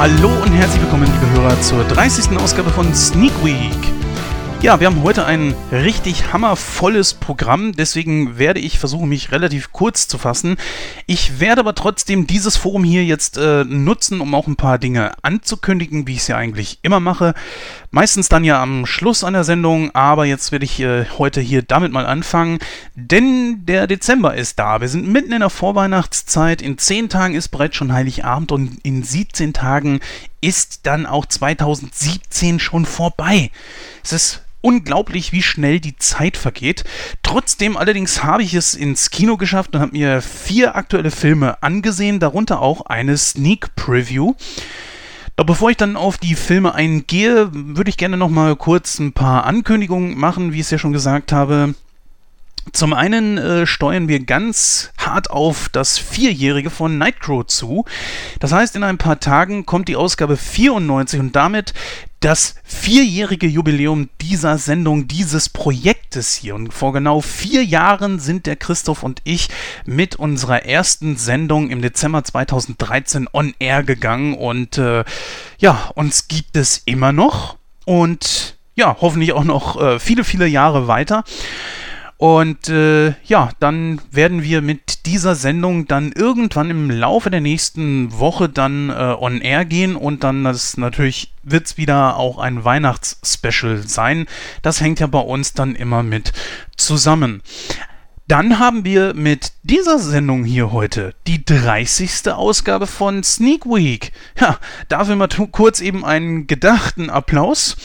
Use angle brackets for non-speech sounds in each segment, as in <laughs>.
Hallo und herzlich willkommen, liebe Hörer, zur 30. Ausgabe von Sneak Week. Ja, wir haben heute ein richtig hammervolles Programm, deswegen werde ich versuchen, mich relativ kurz zu fassen. Ich werde aber trotzdem dieses Forum hier jetzt äh, nutzen, um auch ein paar Dinge anzukündigen, wie ich es ja eigentlich immer mache. Meistens dann ja am Schluss einer Sendung, aber jetzt werde ich äh, heute hier damit mal anfangen, denn der Dezember ist da. Wir sind mitten in der Vorweihnachtszeit. In 10 Tagen ist bereits schon Heiligabend und in 17 Tagen ist dann auch 2017 schon vorbei. Es ist unglaublich, wie schnell die Zeit vergeht. Trotzdem allerdings habe ich es ins Kino geschafft und habe mir vier aktuelle Filme angesehen, darunter auch eine Sneak Preview. Doch bevor ich dann auf die Filme eingehe, würde ich gerne noch mal kurz ein paar Ankündigungen machen, wie ich es ja schon gesagt habe. Zum einen äh, steuern wir ganz hart auf das Vierjährige von Nightcrow zu. Das heißt, in ein paar Tagen kommt die Ausgabe 94 und damit das vierjährige Jubiläum dieser Sendung, dieses Projektes hier. Und vor genau vier Jahren sind der Christoph und ich mit unserer ersten Sendung im Dezember 2013 on air gegangen. Und äh, ja, uns gibt es immer noch. Und ja, hoffentlich auch noch äh, viele, viele Jahre weiter. Und äh, ja, dann werden wir mit dieser Sendung dann irgendwann im Laufe der nächsten Woche dann äh, on air gehen und dann das natürlich wird es wieder auch ein Weihnachtsspecial sein. Das hängt ja bei uns dann immer mit zusammen. Dann haben wir mit dieser Sendung hier heute die 30. Ausgabe von Sneak Week. Ja, dafür mal kurz eben einen gedachten Applaus,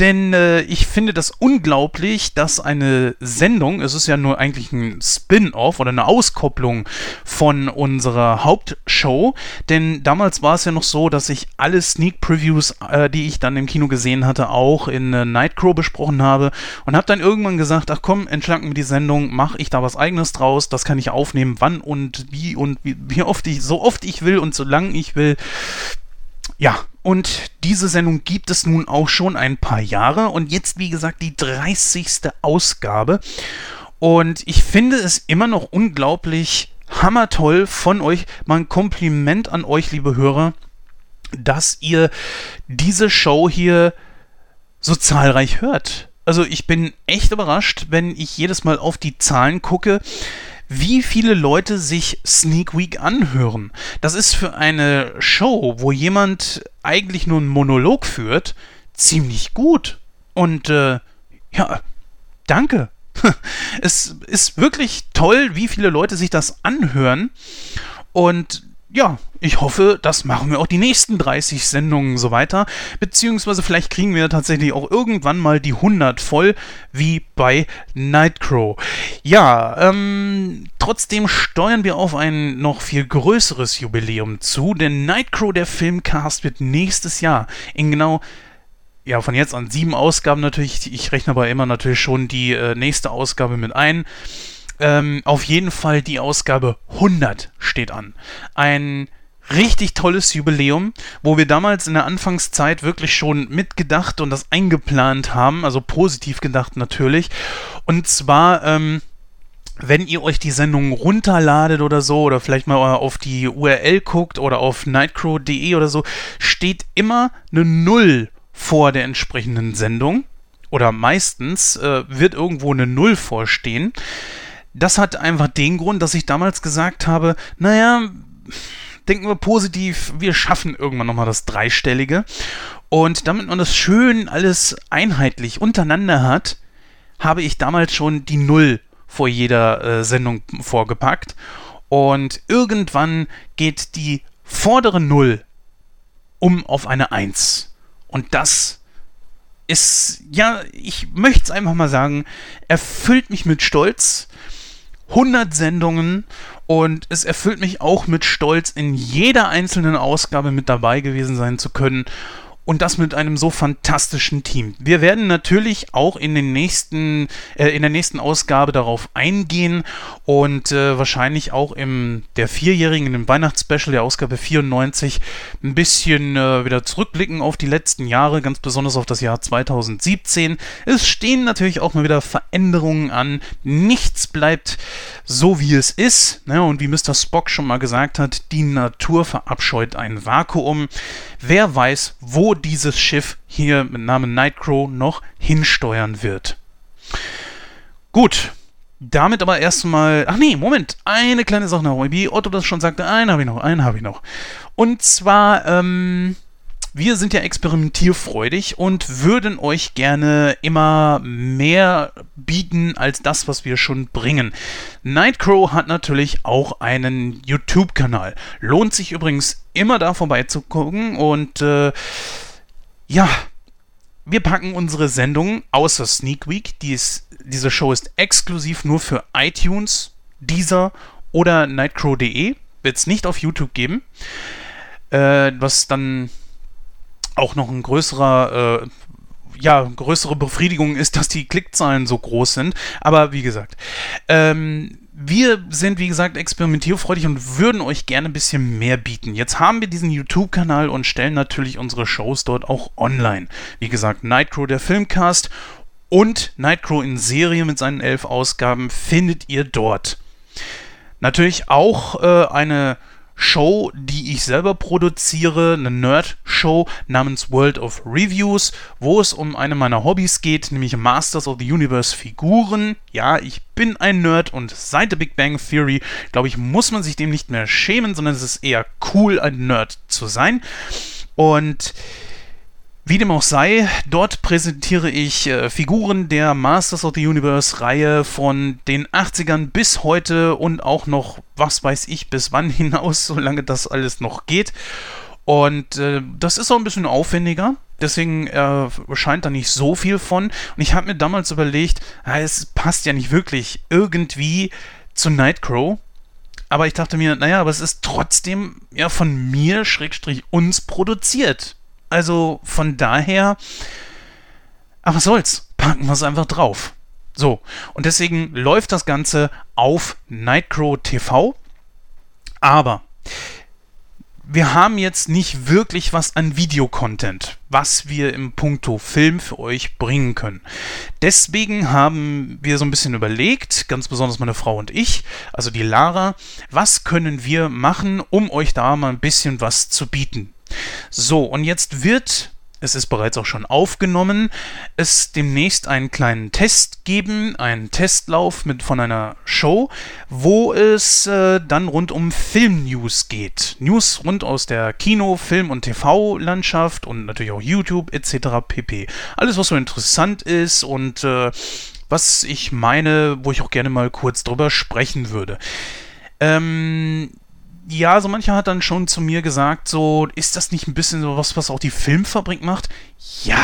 denn äh, ich finde das unglaublich, dass eine Sendung, es ist ja nur eigentlich ein Spin-off oder eine Auskopplung von unserer Hauptshow, denn damals war es ja noch so, dass ich alle Sneak Previews, äh, die ich dann im Kino gesehen hatte, auch in äh, Nightcrow besprochen habe und habe dann irgendwann gesagt, ach komm, entschlanken wir die Sendung, mache ich da was was eigenes draus, das kann ich aufnehmen, wann und wie und wie, wie oft ich, so oft ich will und so lang ich will. Ja, und diese Sendung gibt es nun auch schon ein paar Jahre und jetzt, wie gesagt, die 30. Ausgabe. Und ich finde es immer noch unglaublich hammertoll von euch. Mal ein Kompliment an euch, liebe Hörer, dass ihr diese Show hier so zahlreich hört also ich bin echt überrascht, wenn ich jedes Mal auf die Zahlen gucke, wie viele Leute sich Sneak Week anhören. Das ist für eine Show, wo jemand eigentlich nur einen Monolog führt, ziemlich gut. Und äh, ja, danke. <laughs> es ist wirklich toll, wie viele Leute sich das anhören. Und ja, ich hoffe, das machen wir auch die nächsten 30 Sendungen so weiter. Beziehungsweise vielleicht kriegen wir tatsächlich auch irgendwann mal die 100 voll, wie bei Nightcrow. Ja, ähm, trotzdem steuern wir auf ein noch viel größeres Jubiläum zu, denn Nightcrow, der Filmcast, wird nächstes Jahr in genau ja, von jetzt an sieben Ausgaben natürlich. Ich rechne aber immer natürlich schon die äh, nächste Ausgabe mit ein. Ähm, auf jeden Fall die Ausgabe 100 steht an. Ein richtig tolles Jubiläum, wo wir damals in der Anfangszeit wirklich schon mitgedacht und das eingeplant haben, also positiv gedacht natürlich. Und zwar, ähm, wenn ihr euch die Sendung runterladet oder so, oder vielleicht mal auf die URL guckt oder auf nightcrow.de oder so, steht immer eine Null vor der entsprechenden Sendung. Oder meistens äh, wird irgendwo eine Null vorstehen. Das hat einfach den Grund, dass ich damals gesagt habe, naja, denken wir positiv, wir schaffen irgendwann nochmal das Dreistellige. Und damit man das schön alles einheitlich untereinander hat, habe ich damals schon die Null vor jeder äh, Sendung vorgepackt. Und irgendwann geht die vordere Null um auf eine Eins. Und das ist, ja, ich möchte es einfach mal sagen, erfüllt mich mit Stolz 100 Sendungen und es erfüllt mich auch mit Stolz, in jeder einzelnen Ausgabe mit dabei gewesen sein zu können. Und das mit einem so fantastischen Team. Wir werden natürlich auch in, den nächsten, äh, in der nächsten Ausgabe darauf eingehen und äh, wahrscheinlich auch im der vierjährigen, in dem Weihnachtsspecial der Ausgabe 94 ein bisschen äh, wieder zurückblicken auf die letzten Jahre, ganz besonders auf das Jahr 2017. Es stehen natürlich auch mal wieder Veränderungen an. Nichts bleibt so, wie es ist. Ne? Und wie Mr. Spock schon mal gesagt hat, die Natur verabscheut ein Vakuum. Wer weiß, wo dieses Schiff hier mit Namen Nightcrow noch hinsteuern wird. Gut, damit aber erstmal. Ach nee, Moment, eine kleine Sache noch. Wie Otto das schon sagte, einen habe ich noch, einen habe ich noch. Und zwar, ähm, wir sind ja experimentierfreudig und würden euch gerne immer mehr bieten als das, was wir schon bringen. Nightcrow hat natürlich auch einen YouTube-Kanal. Lohnt sich übrigens immer da vorbeizugucken und äh, ja, wir packen unsere Sendung außer Sneak Week. Die ist, diese Show ist exklusiv nur für iTunes, Deezer oder nightcrow.de. Wird es nicht auf YouTube geben. Äh, was dann auch noch ein größerer, äh, ja, größere Befriedigung ist, dass die Klickzahlen so groß sind. Aber wie gesagt, ähm, wir sind, wie gesagt, experimentierfreudig und würden euch gerne ein bisschen mehr bieten. Jetzt haben wir diesen YouTube-Kanal und stellen natürlich unsere Shows dort auch online. Wie gesagt, Nightcrow, der Filmcast und Nightcrow in Serie mit seinen elf Ausgaben findet ihr dort. Natürlich auch äh, eine Show, die ich selber produziere, eine Nerd-Show namens World of Reviews, wo es um eine meiner Hobbys geht, nämlich Masters of the Universe Figuren. Ja, ich bin ein Nerd und seit der Big Bang Theory, glaube ich, muss man sich dem nicht mehr schämen, sondern es ist eher cool, ein Nerd zu sein. Und wie dem auch sei, dort präsentiere ich äh, Figuren der Masters of the Universe Reihe von den 80ern bis heute und auch noch, was weiß ich, bis wann <laughs> hinaus, solange das alles noch geht. Und äh, das ist auch ein bisschen aufwendiger, deswegen äh, scheint da nicht so viel von. Und ich habe mir damals überlegt, ja, es passt ja nicht wirklich irgendwie zu Nightcrow. Aber ich dachte mir, naja, aber es ist trotzdem ja von mir, Schrägstrich, uns produziert. Also von daher, aber was soll's, packen wir es einfach drauf. So, und deswegen läuft das Ganze auf Nightcrow TV. Aber wir haben jetzt nicht wirklich was an Videocontent, was wir im Punkto Film für euch bringen können. Deswegen haben wir so ein bisschen überlegt, ganz besonders meine Frau und ich, also die Lara, was können wir machen, um euch da mal ein bisschen was zu bieten. So, und jetzt wird es ist bereits auch schon aufgenommen, es demnächst einen kleinen Test geben, einen Testlauf mit, von einer Show, wo es äh, dann rund um Film-News geht. News rund aus der Kino-, Film- und TV-Landschaft und natürlich auch YouTube etc. pp. Alles, was so interessant ist und äh, was ich meine, wo ich auch gerne mal kurz drüber sprechen würde. Ähm, ja, so mancher hat dann schon zu mir gesagt, so, ist das nicht ein bisschen so was, was auch die Filmfabrik macht? Ja,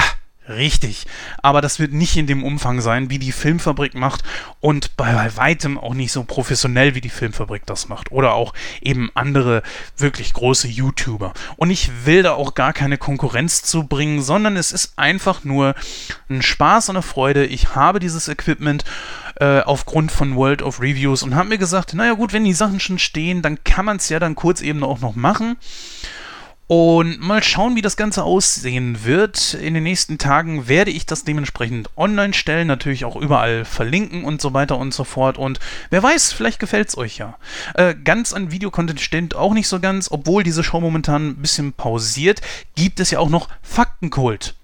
Richtig. Aber das wird nicht in dem Umfang sein, wie die Filmfabrik macht und bei weitem auch nicht so professionell, wie die Filmfabrik das macht. Oder auch eben andere wirklich große YouTuber. Und ich will da auch gar keine Konkurrenz zu bringen, sondern es ist einfach nur ein Spaß und eine Freude. Ich habe dieses Equipment äh, aufgrund von World of Reviews und habe mir gesagt, naja gut, wenn die Sachen schon stehen, dann kann man es ja dann kurz eben auch noch machen. Und mal schauen, wie das Ganze aussehen wird. In den nächsten Tagen werde ich das dementsprechend online stellen, natürlich auch überall verlinken und so weiter und so fort. Und wer weiß, vielleicht gefällt es euch ja. Äh, ganz an Videocontent stimmt auch nicht so ganz, obwohl diese Show momentan ein bisschen pausiert, gibt es ja auch noch Faktenkult.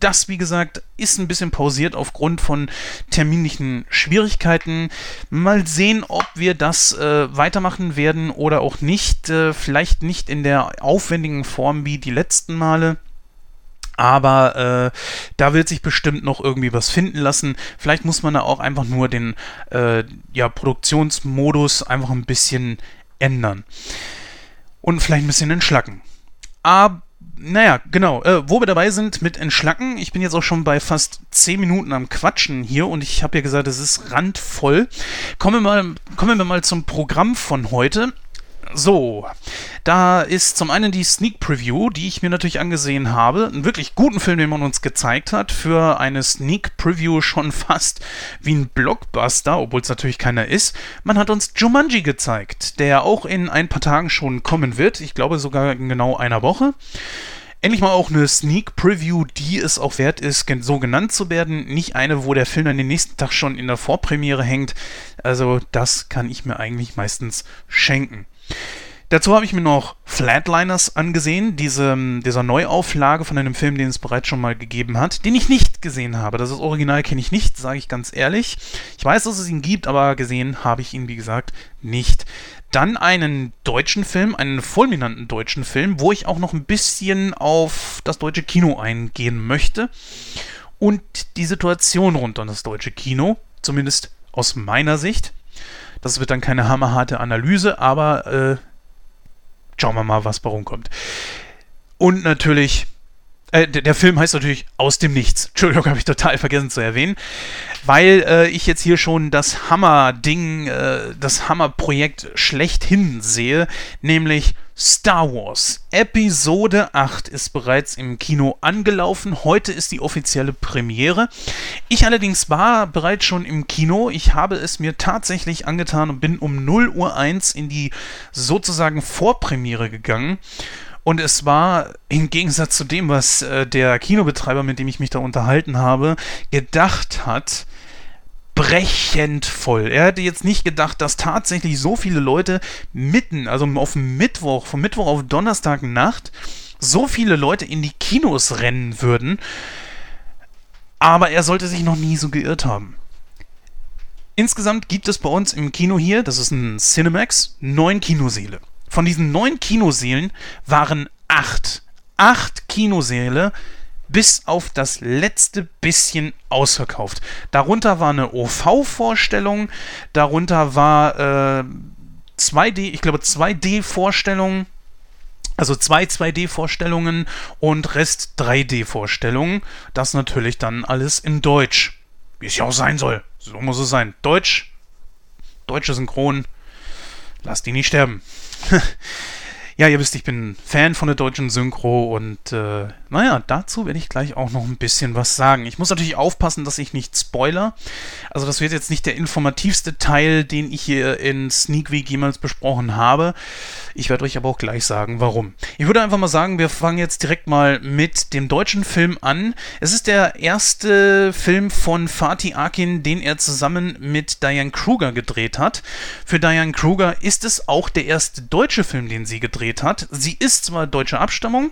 Das, wie gesagt, ist ein bisschen pausiert aufgrund von terminlichen Schwierigkeiten. Mal sehen, ob wir das äh, weitermachen werden oder auch nicht. Äh, vielleicht nicht in der aufwendigen Form wie die letzten Male. Aber äh, da wird sich bestimmt noch irgendwie was finden lassen. Vielleicht muss man da auch einfach nur den äh, ja, Produktionsmodus einfach ein bisschen ändern. Und vielleicht ein bisschen entschlacken. Aber naja, genau. Äh, wo wir dabei sind mit Entschlacken, ich bin jetzt auch schon bei fast 10 Minuten am Quatschen hier und ich habe ja gesagt, es ist randvoll. Kommen wir, mal, kommen wir mal zum Programm von heute. So, da ist zum einen die Sneak Preview, die ich mir natürlich angesehen habe. Einen wirklich guten Film, den man uns gezeigt hat. Für eine Sneak Preview schon <laughs> fast wie ein Blockbuster, obwohl es natürlich keiner ist. Man hat uns Jumanji gezeigt, der auch in ein paar Tagen schon kommen wird. Ich glaube sogar in genau einer Woche. Endlich mal auch eine Sneak Preview, die es auch wert ist, so genannt zu werden. Nicht eine, wo der Film dann den nächsten Tag schon in der Vorpremiere hängt. Also das kann ich mir eigentlich meistens schenken. Dazu habe ich mir noch Flatliners angesehen, diese, dieser Neuauflage von einem Film, den es bereits schon mal gegeben hat, den ich nicht gesehen habe. Das Original kenne ich nicht, sage ich ganz ehrlich. Ich weiß, dass es ihn gibt, aber gesehen habe ich ihn, wie gesagt, nicht. Dann einen deutschen Film, einen fulminanten deutschen Film, wo ich auch noch ein bisschen auf das deutsche Kino eingehen möchte. Und die Situation rund um das deutsche Kino, zumindest aus meiner Sicht. Das wird dann keine hammerharte Analyse, aber äh, schauen wir mal, was bei rumkommt. Und natürlich, äh, der, Film heißt natürlich Aus dem Nichts. Entschuldigung, <laughs> habe ich total vergessen zu erwähnen. Weil äh, ich jetzt hier schon das Hammer-Ding, äh, das Hammer-Projekt schlechthin sehe, nämlich Star Wars Episode 8 ist bereits im Kino angelaufen. Heute ist die offizielle Premiere. Ich allerdings war bereits schon im Kino. Ich habe es mir tatsächlich angetan und bin um 0 Uhr 1 in die sozusagen Vorpremiere gegangen. Und es war im Gegensatz zu dem, was äh, der Kinobetreiber, mit dem ich mich da unterhalten habe, gedacht hat, brechend voll. Er hätte jetzt nicht gedacht, dass tatsächlich so viele Leute mitten, also auf Mittwoch, von Mittwoch auf Donnerstag Nacht, so viele Leute in die Kinos rennen würden. Aber er sollte sich noch nie so geirrt haben. Insgesamt gibt es bei uns im Kino hier, das ist ein Cinemax, neun Kinoseele. Von diesen neun Kinoseelen waren acht, acht Kinoseele bis auf das letzte bisschen ausverkauft. Darunter war eine OV-Vorstellung, darunter war äh, 2D, ich glaube 2D-Vorstellung, also zwei 2D-Vorstellungen und Rest 3D-Vorstellungen. Das natürlich dann alles in Deutsch. Wie es ja auch sein soll. So muss es sein. Deutsch, deutsche Synchron, lass die nicht sterben. <laughs> Ja, ihr wisst, ich bin Fan von der deutschen Synchro und äh, naja, dazu werde ich gleich auch noch ein bisschen was sagen. Ich muss natürlich aufpassen, dass ich nicht spoiler. Also das wird jetzt nicht der informativste Teil, den ich hier in Sneak Week jemals besprochen habe. Ich werde euch aber auch gleich sagen, warum. Ich würde einfach mal sagen, wir fangen jetzt direkt mal mit dem deutschen Film an. Es ist der erste Film von Fatih Akin, den er zusammen mit Diane Kruger gedreht hat. Für Diane Kruger ist es auch der erste deutsche Film, den sie gedreht gedreht hat. Sie ist zwar deutscher Abstammung,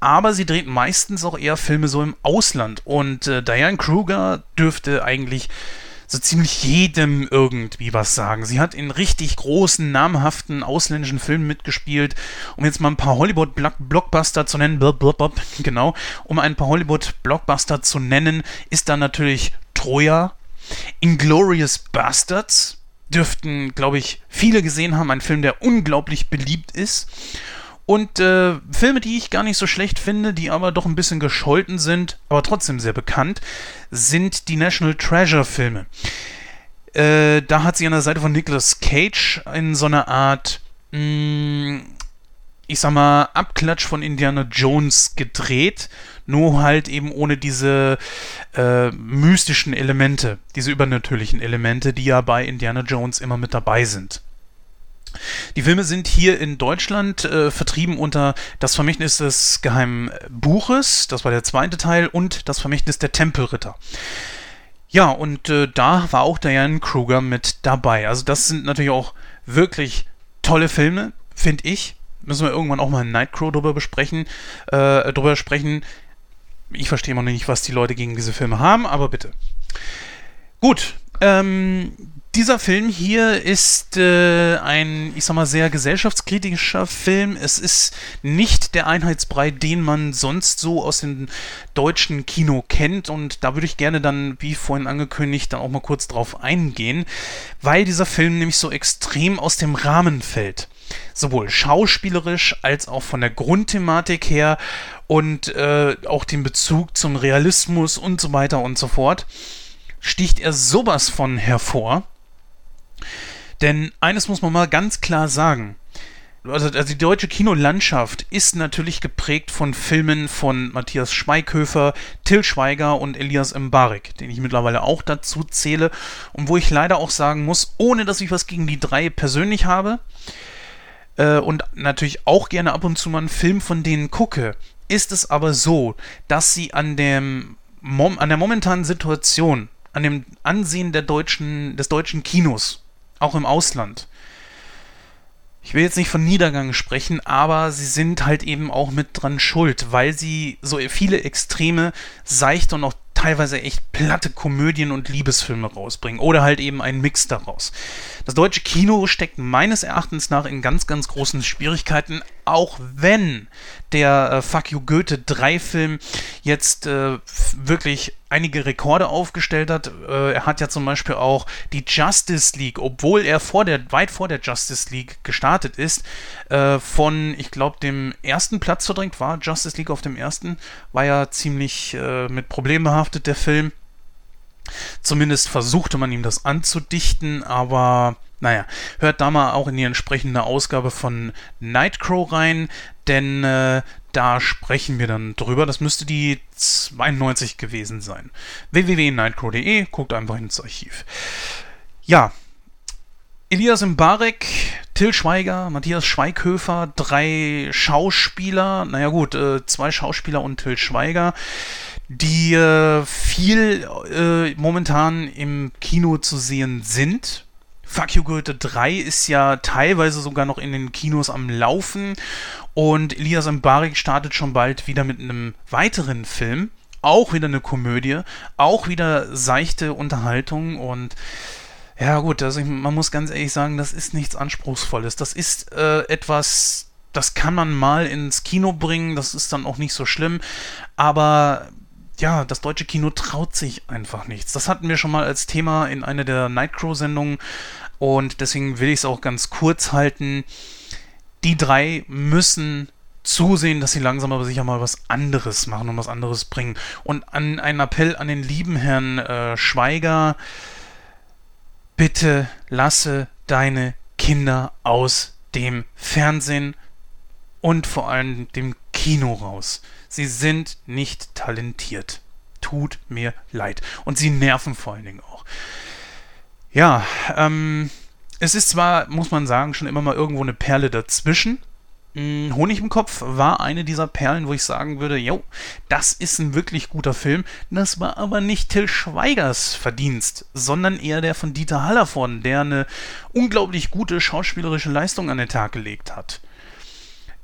aber sie dreht meistens auch eher Filme so im Ausland. Und äh, Diane Kruger dürfte eigentlich so ziemlich jedem irgendwie was sagen. Sie hat in richtig großen, namhaften ausländischen Filmen mitgespielt. Um jetzt mal ein paar Hollywood-Blockbuster zu nennen, <laughs> genau, um ein paar Hollywood-Blockbuster zu nennen, ist da natürlich Troja, Inglorious Bastards, dürften, glaube ich, viele gesehen haben. Ein Film, der unglaublich beliebt ist. Und äh, Filme, die ich gar nicht so schlecht finde, die aber doch ein bisschen gescholten sind, aber trotzdem sehr bekannt, sind die National Treasure Filme. Äh, da hat sie an der Seite von Nicolas Cage in so einer Art mh, mm, ich sag mal, Abklatsch von Indiana Jones gedreht, nur halt eben ohne diese äh, mystischen Elemente, diese übernatürlichen Elemente, die ja bei Indiana Jones immer mit dabei sind. Die Filme sind hier in Deutschland äh, vertrieben unter Das Vermächtnis des Geheimen Buches, das war der zweite Teil, und Das Vermächtnis der Tempelritter. Ja, und äh, da war auch Diane Kruger mit dabei. Also das sind natürlich auch wirklich tolle Filme, finde ich müssen wir irgendwann auch mal Nightcrow drüber besprechen, äh, drüber sprechen. Ich verstehe noch nicht, was die Leute gegen diese Filme haben, aber bitte. Gut, ähm, dieser Film hier ist äh, ein, ich sag mal, sehr gesellschaftskritischer Film. Es ist nicht der Einheitsbrei, den man sonst so aus dem deutschen Kino kennt. Und da würde ich gerne dann, wie vorhin angekündigt, dann auch mal kurz drauf eingehen, weil dieser Film nämlich so extrem aus dem Rahmen fällt sowohl schauspielerisch als auch von der Grundthematik her und äh, auch den Bezug zum Realismus und so weiter und so fort, sticht er sowas von hervor. Denn eines muss man mal ganz klar sagen. also, also die deutsche Kinolandschaft ist natürlich geprägt von Filmen von Matthias Schweighöfer, Till Schweiger und Elias Mbarek, den ich mittlerweile auch dazu zähle und wo ich leider auch sagen muss, ohne dass ich was gegen die drei persönlich habe äh, und natürlich auch gerne ab und zu mal einen Film von denen gucke, ist es aber so, dass sie an, dem, an der momentanen Situation, an dem Ansehen der deutschen, des deutschen Kinos, auch im Ausland, ich will jetzt nicht von Niedergang sprechen, aber sie sind halt eben auch mit dran schuld, weil sie so viele extreme, seichte und auch teilweise echt platte Komödien und Liebesfilme rausbringen oder halt eben einen Mix daraus. Das deutsche Kino steckt meines Erachtens nach in ganz, ganz großen Schwierigkeiten, auch wenn der äh, Fuck You Goethe 3 Film jetzt äh, wirklich einige Rekorde aufgestellt hat. Äh, er hat ja zum Beispiel auch die Justice League, obwohl er vor der, weit vor der Justice League gestartet ist, äh, von, ich glaube, dem ersten Platz verdrängt war. Justice League auf dem ersten war ja ziemlich äh, mit Problemen behaftet, der Film. Zumindest versuchte man ihm das anzudichten, aber naja, hört da mal auch in die entsprechende Ausgabe von Nightcrow rein, denn äh, da sprechen wir dann drüber. Das müsste die 92 gewesen sein. www.nightcrow.de, guckt einfach ins Archiv. Ja, Elias Mbarek, Till Schweiger, Matthias Schweighöfer, drei Schauspieler, naja gut, äh, zwei Schauspieler und Till Schweiger, die äh, viel äh, momentan im Kino zu sehen sind. Fuck You Goethe 3 ist ja teilweise sogar noch in den Kinos am Laufen und Elias Mbarek startet schon bald wieder mit einem weiteren Film. Auch wieder eine Komödie, auch wieder seichte Unterhaltung und ja gut, also ich, man muss ganz ehrlich sagen, das ist nichts Anspruchsvolles. Das ist äh, etwas, das kann man mal ins Kino bringen, das ist dann auch nicht so schlimm, aber ja, das deutsche Kino traut sich einfach nichts. Das hatten wir schon mal als Thema in einer der Nightcrow-Sendungen und deswegen will ich es auch ganz kurz halten. Die drei müssen zusehen, dass sie langsam aber sicher mal was anderes machen und was anderes bringen. Und an einen Appell an den lieben Herrn äh, Schweiger, bitte lasse deine Kinder aus dem Fernsehen und vor allem dem Kino raus. Sie sind nicht talentiert. Tut mir leid. Und sie nerven vor allen Dingen auch. Ja, ähm, es ist zwar, muss man sagen, schon immer mal irgendwo eine Perle dazwischen. Hm, Honig im Kopf war eine dieser Perlen, wo ich sagen würde, jo, das ist ein wirklich guter Film. Das war aber nicht Till Schweigers Verdienst, sondern eher der von Dieter Hallervorden, der eine unglaublich gute schauspielerische Leistung an den Tag gelegt hat.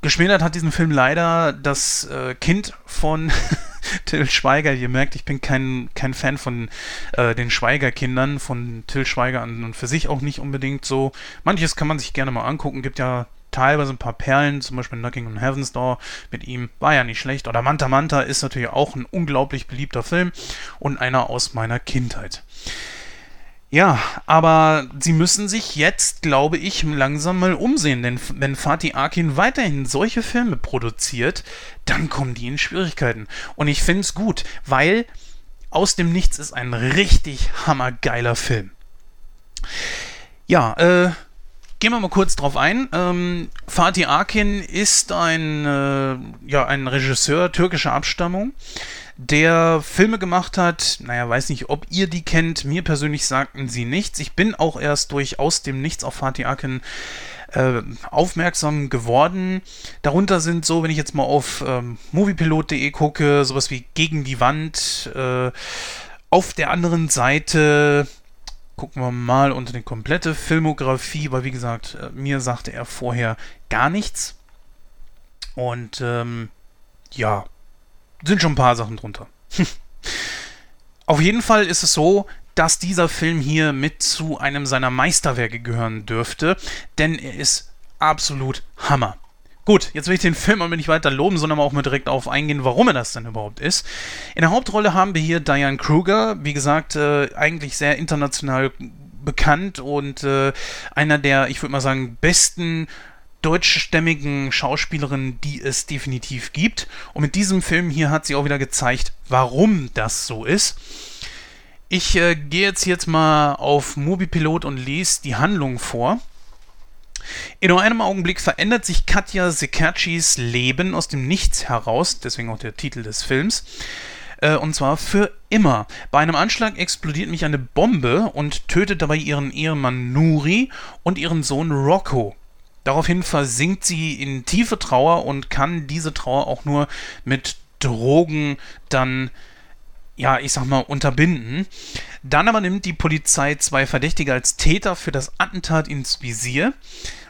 Geschmälert hat diesen Film leider das äh, Kind von <laughs> Till Schweiger. Ihr merkt, ich bin kein, kein Fan von äh, den Schweiger-Kindern, von Till Schweiger an und für sich auch nicht unbedingt so. Manches kann man sich gerne mal angucken. Gibt ja teilweise ein paar Perlen, zum Beispiel Knocking on Heaven's Door mit ihm, war ja nicht schlecht. Oder Manta Manta ist natürlich auch ein unglaublich beliebter Film und einer aus meiner Kindheit. Ja, aber sie müssen sich jetzt, glaube ich, langsam mal umsehen, denn wenn Fatih Akin weiterhin solche Filme produziert, dann kommen die in Schwierigkeiten. Und ich finde es gut, weil aus dem Nichts ist ein richtig hammergeiler Film. Ja, äh, Gehen wir mal kurz drauf ein. Ähm, Fatih Akin ist ein, äh, ja, ein Regisseur türkischer Abstammung, der Filme gemacht hat. Naja, weiß nicht, ob ihr die kennt. Mir persönlich sagten sie nichts. Ich bin auch erst durch Aus dem Nichts auf Fatih Akin äh, aufmerksam geworden. Darunter sind so, wenn ich jetzt mal auf ähm, moviepilot.de gucke, sowas wie Gegen die Wand. Äh, auf der anderen Seite gucken wir mal unter die komplette Filmografie, weil wie gesagt, äh, mir sagte er vorher gar nichts. Und ähm, ja, sind schon ein paar Sachen drunter. <laughs> Auf jeden Fall ist es so, dass dieser Film hier mit zu einem seiner Meisterwerke gehören dürfte, denn er ist absolut Hammer. Gut, jetzt will ich den Film aber nicht weiter loben, sondern auch mal direkt auf eingehen, warum er das denn überhaupt ist. In der Hauptrolle haben wir hier Diane Kruger, wie gesagt, äh, eigentlich sehr international bekannt und äh, einer der, ich würde mal sagen, besten deutschstämmigen Schauspielerinnen, die es definitiv gibt. Und mit diesem Film hier hat sie auch wieder gezeigt, warum das so ist. Ich äh, gehe jetzt, jetzt mal auf Mobipilot und lese die Handlung vor. In nur einem Augenblick verändert sich Katja Sekatschis Leben aus dem Nichts heraus, deswegen auch der Titel des Films. Äh, und zwar für immer. Bei einem Anschlag explodiert mich eine Bombe und tötet dabei ihren Ehemann Nuri und ihren Sohn Rocco. Daraufhin versinkt sie in tiefe Trauer und kann diese Trauer auch nur mit Drogen dann ja, ich sag mal, unterbinden. Dann aber nimmt die Polizei zwei Verdächtige als Täter für das Attentat ins Visier.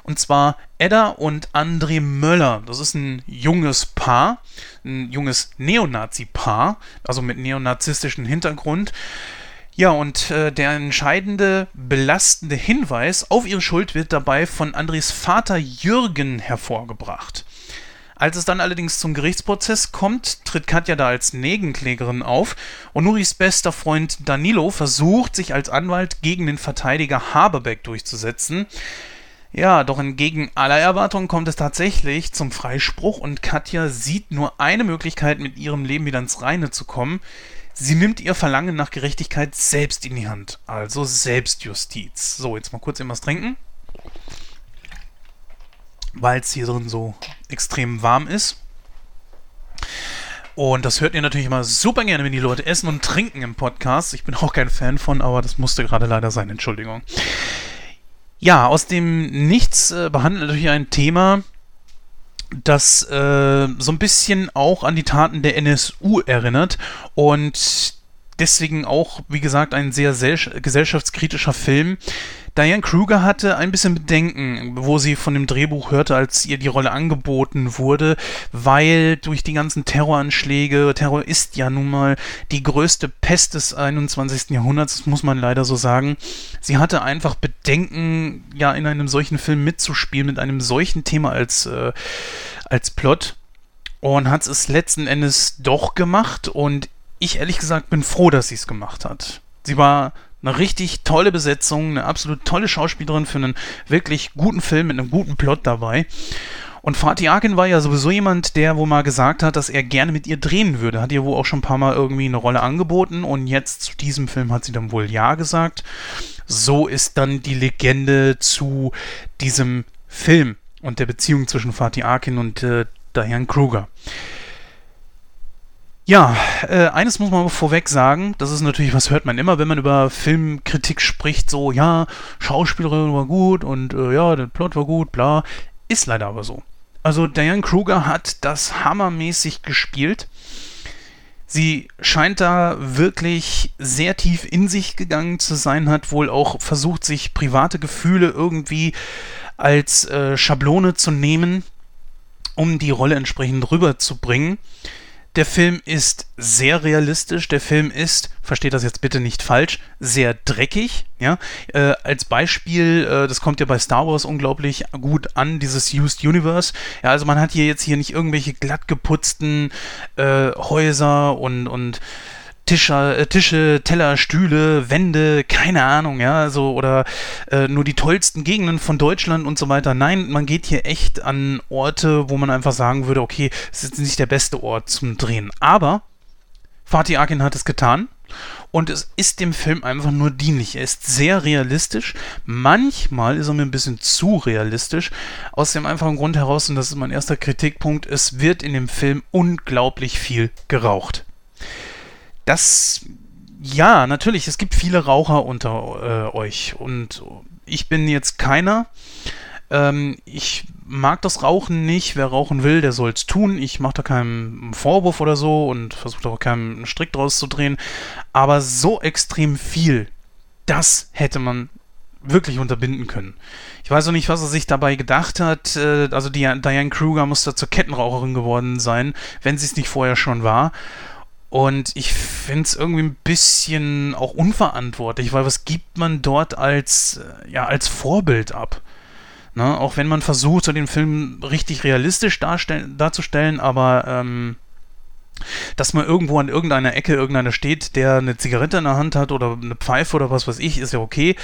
Und zwar Edda und André Möller. Das ist ein junges Paar, ein junges Neonazi-Paar, also mit neonazistischem Hintergrund. Ja, und äh, der entscheidende, belastende Hinweis auf ihre Schuld wird dabei von Andres Vater Jürgen hervorgebracht. Als es dann allerdings zum Gerichtsprozess kommt, tritt Katja da als Nebenklägerin auf und Nuris bester Freund Danilo versucht, sich als Anwalt gegen den Verteidiger Haberbeck durchzusetzen. Ja, doch entgegen aller Erwartungen kommt es tatsächlich zum Freispruch und Katja sieht nur eine Möglichkeit, mit ihrem Leben wieder ins Reine zu kommen. Sie nimmt ihr Verlangen nach Gerechtigkeit selbst in die Hand, also Selbstjustiz. So, jetzt mal kurz irgendwas trinken weil es hier drin so extrem warm ist. Und das hört ihr natürlich immer super gerne, wenn die Leute essen und trinken im Podcast. Ich bin auch kein Fan von, aber das musste gerade leider sein, Entschuldigung. Ja, aus dem Nichts äh, behandelt natürlich ein Thema, das äh, so ein bisschen auch an die Taten der NSU erinnert und deswegen auch, wie gesagt, ein sehr gesellschaftskritischer Film, Diane Kruger hatte ein bisschen Bedenken, wo sie von dem Drehbuch hörte, als ihr die Rolle angeboten wurde, weil durch die ganzen Terroranschläge, Terror ist ja nun mal die größte Pest des 21. Jahrhunderts, das muss man leider so sagen. Sie hatte einfach Bedenken, ja, in einem solchen Film mitzuspielen, mit einem solchen Thema als, äh, als Plot. Und hat es letzten Endes doch gemacht und ich ehrlich gesagt bin froh, dass sie es gemacht hat. Sie war eine richtig tolle Besetzung, eine absolut tolle Schauspielerin für einen wirklich guten Film mit einem guten Plot dabei. Und Fatih Akin war ja sowieso jemand, der wo mal gesagt hat, dass er gerne mit ihr drehen würde. Hat ihr wohl auch schon ein paar Mal irgendwie eine Rolle angeboten und jetzt zu diesem Film hat sie dann wohl Ja gesagt. So ist dann die Legende zu diesem Film und der Beziehung zwischen Fatih Akin und äh, Diane Kruger. Ja, äh, eines muss man vorweg sagen, das ist natürlich, was hört man immer, wenn man über Filmkritik spricht, so, ja, Schauspielerin war gut und äh, ja, der Plot war gut, bla. Ist leider aber so. Also Diane Kruger hat das hammermäßig gespielt. Sie scheint da wirklich sehr tief in sich gegangen zu sein, hat wohl auch versucht, sich private Gefühle irgendwie als äh, Schablone zu nehmen, um die Rolle entsprechend rüberzubringen. Der Film ist sehr realistisch. Der Film ist, versteht das jetzt bitte nicht falsch, sehr dreckig. Ja, äh, als Beispiel, äh, das kommt ja bei Star Wars unglaublich gut an, dieses Used Universe. Ja, also man hat hier jetzt hier nicht irgendwelche glatt geputzten äh, Häuser und und Tischer, äh, Tische, Teller, Stühle, Wände, keine Ahnung, ja, so oder äh, nur die tollsten Gegenden von Deutschland und so weiter. Nein, man geht hier echt an Orte, wo man einfach sagen würde, okay, es ist nicht der beste Ort zum Drehen. Aber Fatih Akin hat es getan und es ist dem Film einfach nur dienlich. Er ist sehr realistisch. Manchmal ist er mir ein bisschen zu realistisch. Aus dem einfachen Grund heraus, und das ist mein erster Kritikpunkt, es wird in dem Film unglaublich viel geraucht. Das, ja, natürlich, es gibt viele Raucher unter äh, euch und ich bin jetzt keiner. Ähm, ich mag das Rauchen nicht. Wer rauchen will, der soll es tun. Ich mache da keinen Vorwurf oder so und versuche auch keinen Strick draus zu drehen. Aber so extrem viel, das hätte man wirklich unterbinden können. Ich weiß auch nicht, was er sich dabei gedacht hat. Äh, also Diane Kruger muss da zur Kettenraucherin geworden sein, wenn sie es nicht vorher schon war. Und ich finde es irgendwie ein bisschen auch unverantwortlich, weil was gibt man dort als, äh, ja, als Vorbild ab? Ne? Auch wenn man versucht, so den Film richtig realistisch darzustellen, aber ähm, dass man irgendwo an irgendeiner Ecke irgendeiner steht, der eine Zigarette in der Hand hat oder eine Pfeife oder was weiß ich, ist ja okay.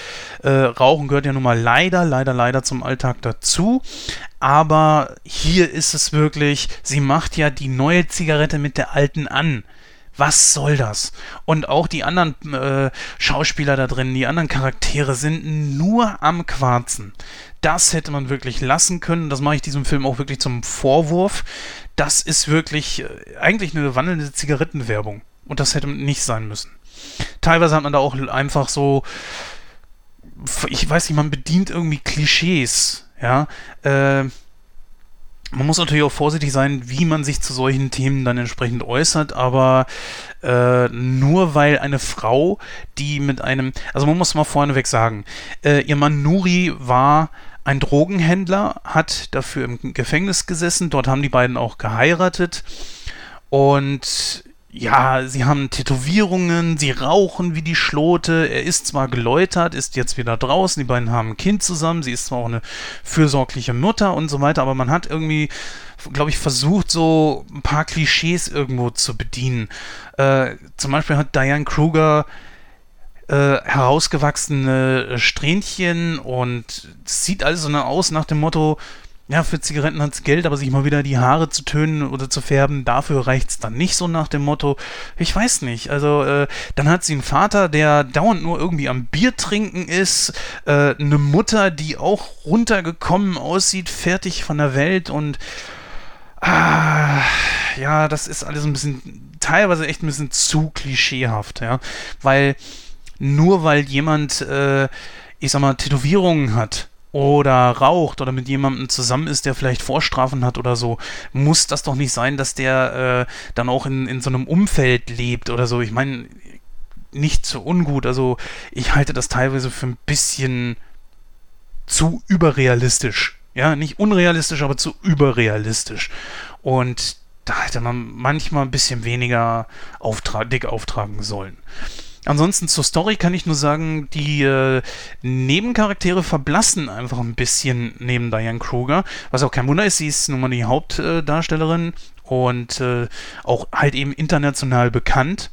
Äh, Rauchen gehört ja nun mal leider, leider, leider zum Alltag dazu. Aber hier ist es wirklich, sie macht ja die neue Zigarette mit der alten an was soll das? Und auch die anderen äh, Schauspieler da drin, die anderen Charaktere sind nur am Quarzen. Das hätte man wirklich lassen können. Das mache ich diesem Film auch wirklich zum Vorwurf. Das ist wirklich äh, eigentlich eine wandelnde Zigarettenwerbung. Und das hätte nicht sein müssen. Teilweise hat man da auch einfach so, ich weiß nicht, man bedient irgendwie Klischees. Ja, äh, man muss natürlich auch vorsichtig sein, wie man sich zu solchen Themen dann entsprechend äußert, aber äh, nur weil eine Frau, die mit einem, also man muss mal vorneweg sagen, äh, ihr Mann Nuri war ein Drogenhändler, hat dafür im Gefängnis gesessen, dort haben die beiden auch geheiratet und ja, sie haben Tätowierungen, sie rauchen wie die Schlote. Er ist zwar geläutert, ist jetzt wieder draußen, die beiden haben ein Kind zusammen, sie ist zwar auch eine fürsorgliche Mutter und so weiter, aber man hat irgendwie, glaube ich, versucht, so ein paar Klischees irgendwo zu bedienen. Äh, zum Beispiel hat Diane Kruger äh, herausgewachsene Strähnchen und sieht alles so aus nach dem Motto, ja, für Zigaretten hat es Geld, aber sich mal wieder die Haare zu tönen oder zu färben, dafür reicht es dann nicht so nach dem Motto. Ich weiß nicht. Also, äh, dann hat sie einen Vater, der dauernd nur irgendwie am Bier trinken ist, äh, eine Mutter, die auch runtergekommen aussieht, fertig von der Welt und ah, ja, das ist alles ein bisschen, teilweise echt ein bisschen zu klischeehaft, ja. Weil nur weil jemand, äh, ich sag mal, Tätowierungen hat, oder raucht oder mit jemandem zusammen ist, der vielleicht Vorstrafen hat oder so, muss das doch nicht sein, dass der äh, dann auch in, in so einem Umfeld lebt oder so. Ich meine, nicht so ungut. Also ich halte das teilweise für ein bisschen zu überrealistisch. Ja, nicht unrealistisch, aber zu überrealistisch. Und da hätte man manchmal ein bisschen weniger auftra dick auftragen sollen. Ansonsten zur Story kann ich nur sagen, die äh, Nebencharaktere verblassen einfach ein bisschen neben Diane Kruger, was auch kein Wunder ist, sie ist nun mal die Hauptdarstellerin und äh, auch halt eben international bekannt.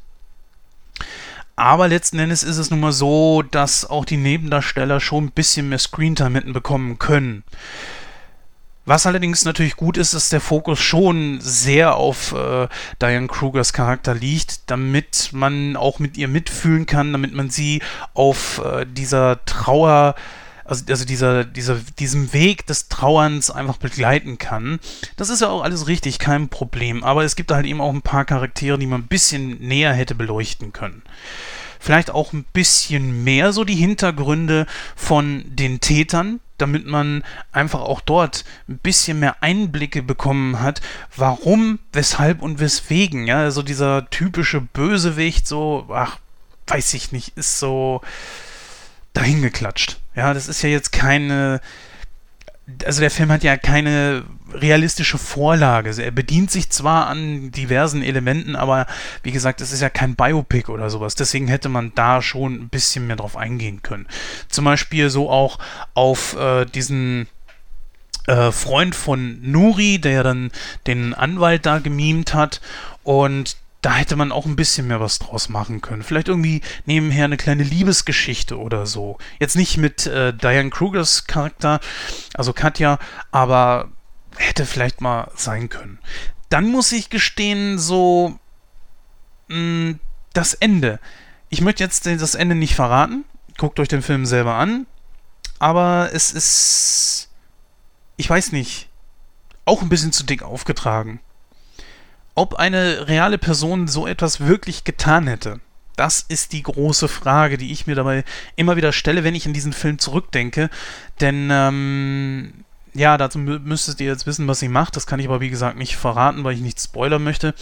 Aber letzten Endes ist es nun mal so, dass auch die Nebendarsteller schon ein bisschen mehr Screentime hätten bekommen können. Was allerdings natürlich gut ist, dass der Fokus schon sehr auf äh, Diane Krugers Charakter liegt, damit man auch mit ihr mitfühlen kann, damit man sie auf äh, dieser Trauer, also, also dieser, dieser, diesem Weg des Trauerns einfach begleiten kann. Das ist ja auch alles richtig, kein Problem. Aber es gibt halt eben auch ein paar Charaktere, die man ein bisschen näher hätte beleuchten können vielleicht auch ein bisschen mehr so die Hintergründe von den Tätern, damit man einfach auch dort ein bisschen mehr Einblicke bekommen hat, warum, weshalb und weswegen. Ja, also dieser typische Bösewicht, so, ach, weiß ich nicht, ist so dahingeklatscht. Ja, das ist ja jetzt keine also der Film hat ja keine realistische Vorlage. Er bedient sich zwar an diversen Elementen, aber wie gesagt, es ist ja kein Biopic oder sowas. Deswegen hätte man da schon ein bisschen mehr drauf eingehen können. Zum Beispiel so auch auf äh, diesen äh, Freund von Nuri, der dann den Anwalt da gemimt hat und da hätte man auch ein bisschen mehr was draus machen können. Vielleicht irgendwie nebenher eine kleine Liebesgeschichte oder so. Jetzt nicht mit äh, Diane Krugers Charakter, also Katja, aber hätte vielleicht mal sein können. Dann muss ich gestehen, so mh, hm, das Ende. Ich möchte jetzt das Ende nicht verraten. Guckt euch den Film selber an. Aber es ist, ich weiß nicht, auch ein bisschen zu dick aufgetragen ob eine reale Person so etwas wirklich getan hätte. Das ist die große Frage, die ich mir dabei immer wieder stelle, wenn ich in diesen Film zurückdenke. Denn, ähm, ja, dazu müsstet ihr jetzt wissen, was sie macht. Das kann ich aber, wie gesagt, nicht verraten, weil ich nicht spoilern möchte.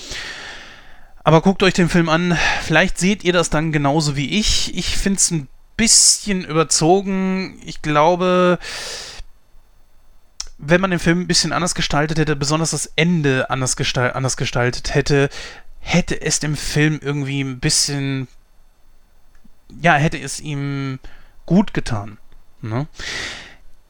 Aber guckt euch den Film an. Vielleicht seht ihr das dann genauso wie ich. Ich finde es ein bisschen überzogen. Ich glaube, wenn man den Film ein bisschen anders gestaltet hätte, besonders das Ende anders, gestal anders gestaltet hätte, hätte es dem Film irgendwie ein bisschen, ja, hätte es ihm gut getan. Ne?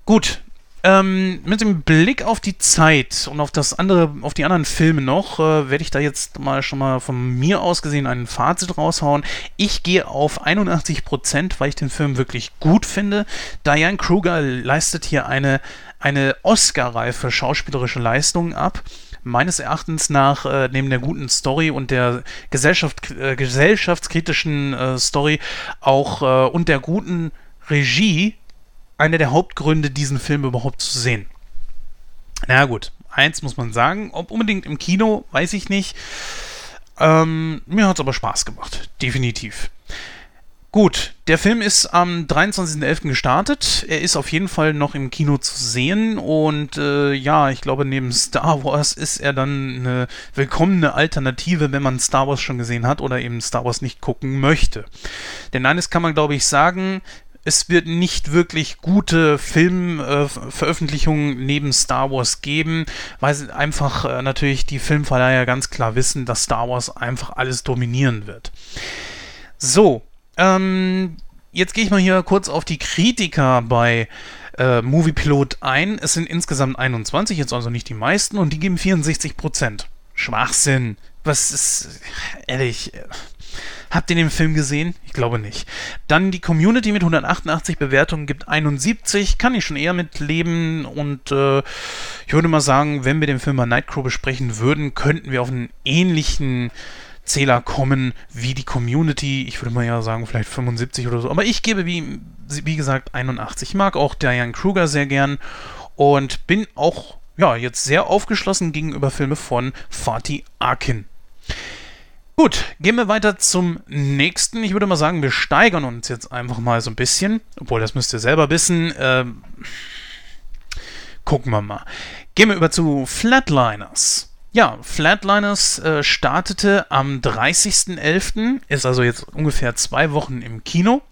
Gut, ähm, mit dem Blick auf die Zeit und auf das andere, auf die anderen Filme noch, äh, werde ich da jetzt mal schon mal von mir aus gesehen ein Fazit raushauen. Ich gehe auf 81%, weil ich den Film wirklich gut finde. Diane Kruger leistet hier eine eine Oscar-reife schauspielerische Leistung ab. meines Erachtens nach äh, neben der guten Story und der Gesellschaft, äh, gesellschaftskritischen äh, Story auch äh, und der guten Regie einer der Hauptgründe, diesen Film überhaupt zu sehen. Na gut, eins muss man sagen, ob unbedingt im Kino, weiß ich nicht. Ähm, mir hat es aber Spaß gemacht, definitiv. Gut, der Film ist am 23.11. gestartet. Er ist auf jeden Fall noch im Kino zu sehen und äh, ja, ich glaube, neben Star Wars ist er dann eine willkommene Alternative, wenn man Star Wars schon gesehen hat oder eben Star Wars nicht gucken möchte. Denn eines kann man, glaube ich, sagen, es wird nicht wirklich gute Filmveröffentlichungen äh, neben Star Wars geben, weil einfach äh, natürlich die Filmverleiher ganz klar wissen, dass Star Wars einfach alles dominieren wird. So, ähm, jetzt gehe ich mal hier kurz auf die Kritiker bei äh, Moviepilot ein. Es sind insgesamt 21, jetzt also nicht die meisten, und die geben 64% Schwachsinn. Was ist, ehrlich, äh, habt ihr den Film gesehen? Ich glaube nicht. Dann die Community mit 188 Bewertungen gibt 71, kann ich schon eher mit leben und äh, ich würde mal sagen, wenn wir den Film bei Nightcrow besprechen würden, könnten wir auf einen ähnlichen Zähler kommen wie die Community. Ich würde mal ja sagen, vielleicht 75 oder so. Aber ich gebe, wie, wie gesagt, 81. Ich mag auch Diane Kruger sehr gern und bin auch ja, jetzt sehr aufgeschlossen gegenüber Filme von Fatih Akin. Gut, gehen wir weiter zum nächsten. Ich würde mal sagen, wir steigern uns jetzt einfach mal so ein bisschen. Obwohl, das müsst ihr selber wissen. Ähm, gucken wir mal. Gehen wir über zu Flatliners. Ja, Flatliners äh, startete am 30.11., ist also jetzt ungefähr zwei Wochen im Kino.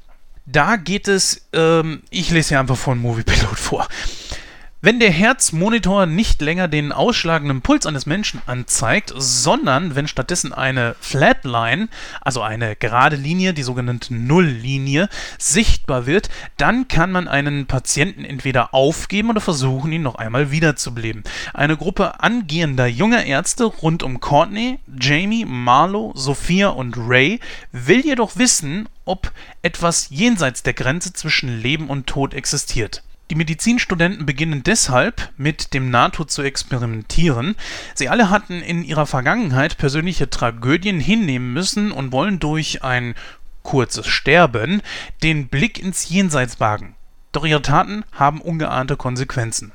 Da geht es, ähm, ich lese hier einfach von Movie Pilot vor. <laughs> Wenn der Herzmonitor nicht länger den ausschlagenden Puls eines Menschen anzeigt, sondern wenn stattdessen eine Flatline, also eine gerade Linie, die sogenannte Nulllinie, sichtbar wird, dann kann man einen Patienten entweder aufgeben oder versuchen, ihn noch einmal wiederzubeleben. Eine Gruppe angehender junger Ärzte rund um Courtney, Jamie, Marlo, Sophia und Ray will jedoch wissen, ob etwas jenseits der Grenze zwischen Leben und Tod existiert. Die Medizinstudenten beginnen deshalb, mit dem Nahtod zu experimentieren. Sie alle hatten in ihrer Vergangenheit persönliche Tragödien hinnehmen müssen und wollen durch ein kurzes Sterben den Blick ins Jenseits wagen. Doch ihre Taten haben ungeahnte Konsequenzen.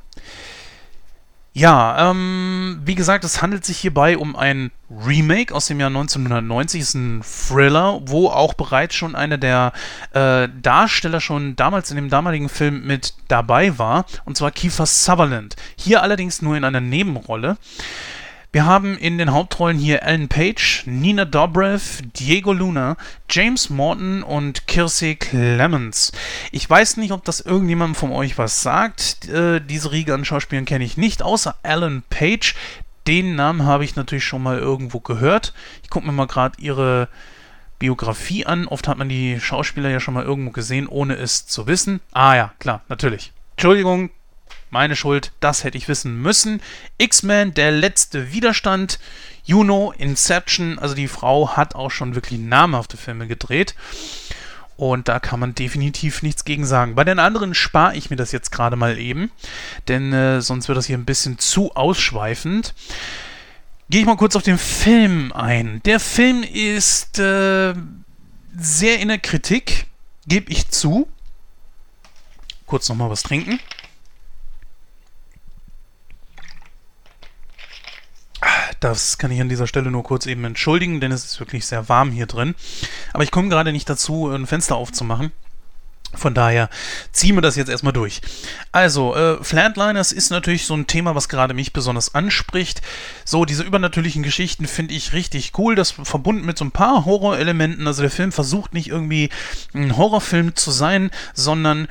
Ja, ähm, wie gesagt, es handelt sich hierbei um ein Remake aus dem Jahr 1990, ist ein Thriller, wo auch bereits schon einer der äh, Darsteller schon damals in dem damaligen Film mit dabei war, und zwar Kiefer Sutherland. Hier allerdings nur in einer Nebenrolle. Wir haben in den Hauptrollen hier Ellen Page, Nina Dobrev, Diego Luna, James Morton und Kirsey Clemens. Ich weiß nicht, ob das irgendjemand von euch was sagt. Äh, diese Riege an Schauspielern kenne ich nicht, außer Ellen Page. Den Namen habe ich natürlich schon mal irgendwo gehört. Ich gucke mir mal gerade ihre Biografie an. Oft hat man die Schauspieler ja schon mal irgendwo gesehen, ohne es zu wissen. Ah ja, klar, natürlich. Entschuldigung, meine Schuld, das hätte ich wissen müssen. X-Men, der letzte Widerstand. Juno, Inception, also die Frau hat auch schon wirklich namhafte Filme gedreht. Und da kann man definitiv nichts gegen sagen. Bei den anderen spare ich mir das jetzt gerade mal eben, denn äh, sonst wird das hier ein bisschen zu ausschweifend. Gehe ich mal kurz auf den Film ein. Der Film ist äh, sehr in der Kritik, gebe ich zu. Kurz nochmal was trinken. Das kann ich an dieser Stelle nur kurz eben entschuldigen, denn es ist wirklich sehr warm hier drin. Aber ich komme gerade nicht dazu, ein Fenster aufzumachen. Von daher ziehen wir das jetzt erstmal durch. Also, äh, Flatliners ist natürlich so ein Thema, was gerade mich besonders anspricht. So, diese übernatürlichen Geschichten finde ich richtig cool. Das verbunden mit so ein paar Horrorelementen. Also, der Film versucht nicht irgendwie ein Horrorfilm zu sein, sondern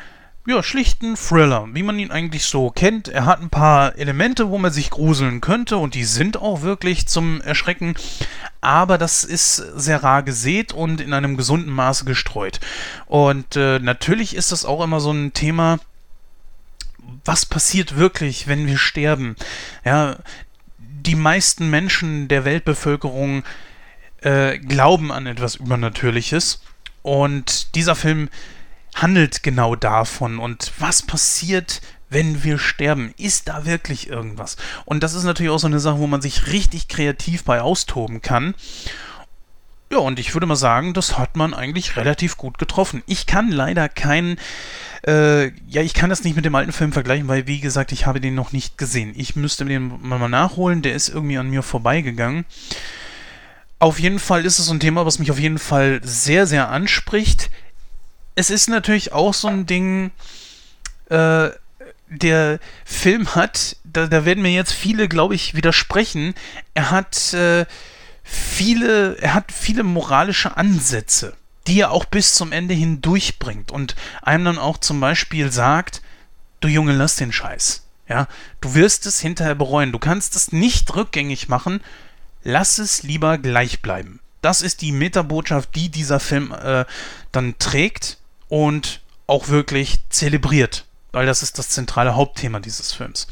ja, schlichten Thriller, wie man ihn eigentlich so kennt. Er hat ein paar Elemente, wo man sich gruseln könnte und die sind auch wirklich zum Erschrecken. Aber das ist sehr rar gesät und in einem gesunden Maße gestreut. Und äh, natürlich ist das auch immer so ein Thema, was passiert wirklich, wenn wir sterben? Ja, die meisten Menschen der Weltbevölkerung äh, glauben an etwas Übernatürliches. Und dieser Film handelt genau davon und was passiert, wenn wir sterben? Ist da wirklich irgendwas? Und das ist natürlich auch so eine Sache, wo man sich richtig kreativ bei austoben kann. Ja, und ich würde mal sagen, das hat man eigentlich relativ gut getroffen. Ich kann leider keinen, äh, ja, ich kann das nicht mit dem alten Film vergleichen, weil, wie gesagt, ich habe den noch nicht gesehen. Ich müsste den mal nachholen, der ist irgendwie an mir vorbeigegangen. Auf jeden Fall ist es ein Thema, was mich auf jeden Fall sehr, sehr anspricht. Es ist natürlich auch so ein Ding, äh, der Film hat, da, da werden mir jetzt viele, glaube ich, widersprechen, er hat, äh, viele, er hat viele moralische Ansätze, die er auch bis zum Ende hin durchbringt und einem dann auch zum Beispiel sagt, du Junge, lass den Scheiß. Ja, du wirst es hinterher bereuen. Du kannst es nicht rückgängig machen. Lass es lieber gleich bleiben. Das ist die Metabotschaft, die dieser Film äh, dann trägt und auch wirklich zelebriert, weil das ist das zentrale Hauptthema dieses Films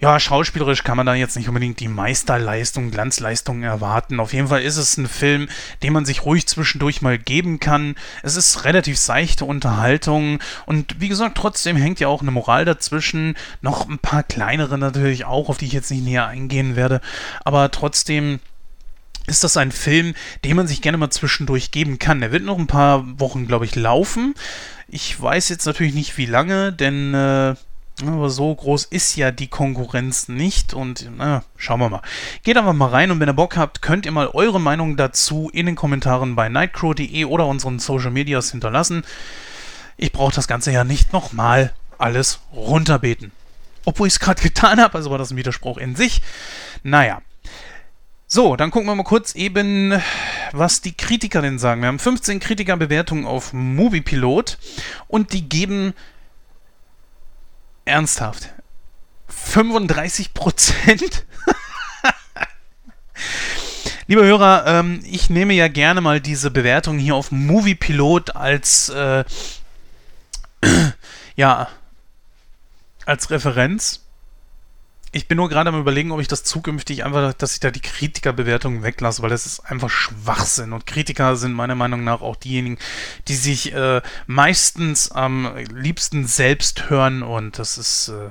ja, schauspielerisch kann man da jetzt nicht unbedingt die Meisterleistung, Glanzleistung erwarten. Auf jeden Fall ist es ein Film, den man sich ruhig zwischendurch mal geben kann. Es ist relativ seichte Unterhaltung und wie gesagt, trotzdem hängt ja auch eine Moral dazwischen. Noch ein paar kleinere natürlich auch, auf die ich jetzt nicht näher eingehen werde. Aber trotzdem ist das ein Film, den man sich gerne mal zwischendurch geben kann. Der wird noch ein paar Wochen, glaube ich, laufen. Ich weiß jetzt natürlich nicht, wie lange, denn äh, aber so groß ist ja die Konkurrenz nicht und na, schauen wir mal. Geht einfach mal rein und wenn ihr Bock habt, könnt ihr mal eure Meinung dazu in den Kommentaren bei nightcrow.de oder unseren Social Medias hinterlassen. Ich brauche das Ganze ja nicht nochmal alles runterbeten. Obwohl ich es gerade getan habe, also war das ein Widerspruch in sich. Naja. So, dann gucken wir mal kurz eben, was die Kritiker denn sagen. Wir haben 15 Kritikerbewertungen auf Moviepilot und die geben Ernsthaft. 35 Prozent? <laughs> Lieber Hörer, ähm, ich nehme ja gerne mal diese Bewertung hier auf Moviepilot als, äh, <clears throat> ja, als Referenz. Ich bin nur gerade am überlegen, ob ich das zukünftig einfach, dass ich da die Kritikerbewertungen weglasse, weil das ist einfach Schwachsinn. Und Kritiker sind meiner Meinung nach auch diejenigen, die sich äh, meistens am liebsten selbst hören und das ist äh,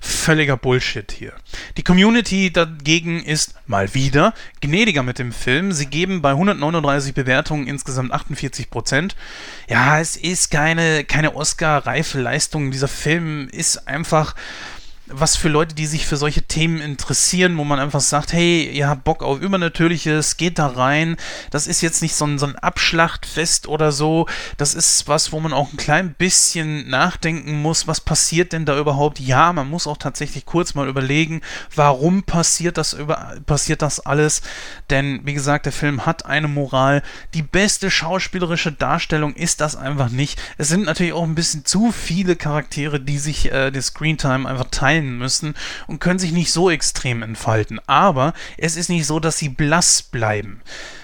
völliger Bullshit hier. Die Community dagegen ist mal wieder gnädiger mit dem Film. Sie geben bei 139 Bewertungen insgesamt 48 Prozent. Ja, es ist keine, keine Oscar-reife Leistung. Dieser Film ist einfach was für Leute, die sich für solche Themen interessieren, wo man einfach sagt, hey, ihr habt Bock auf Übernatürliches, geht da rein. Das ist jetzt nicht so ein, so ein Abschlachtfest oder so. Das ist was, wo man auch ein klein bisschen nachdenken muss, was passiert denn da überhaupt? Ja, man muss auch tatsächlich kurz mal überlegen, warum passiert das über, passiert das alles? Denn, wie gesagt, der Film hat eine Moral. Die beste schauspielerische Darstellung ist das einfach nicht. Es sind natürlich auch ein bisschen zu viele Charaktere, die sich äh, die Screentime einfach teilen fallen müssen und können sich nicht so extrem entfalten. Aber es ist nicht so, dass sie blass bleiben.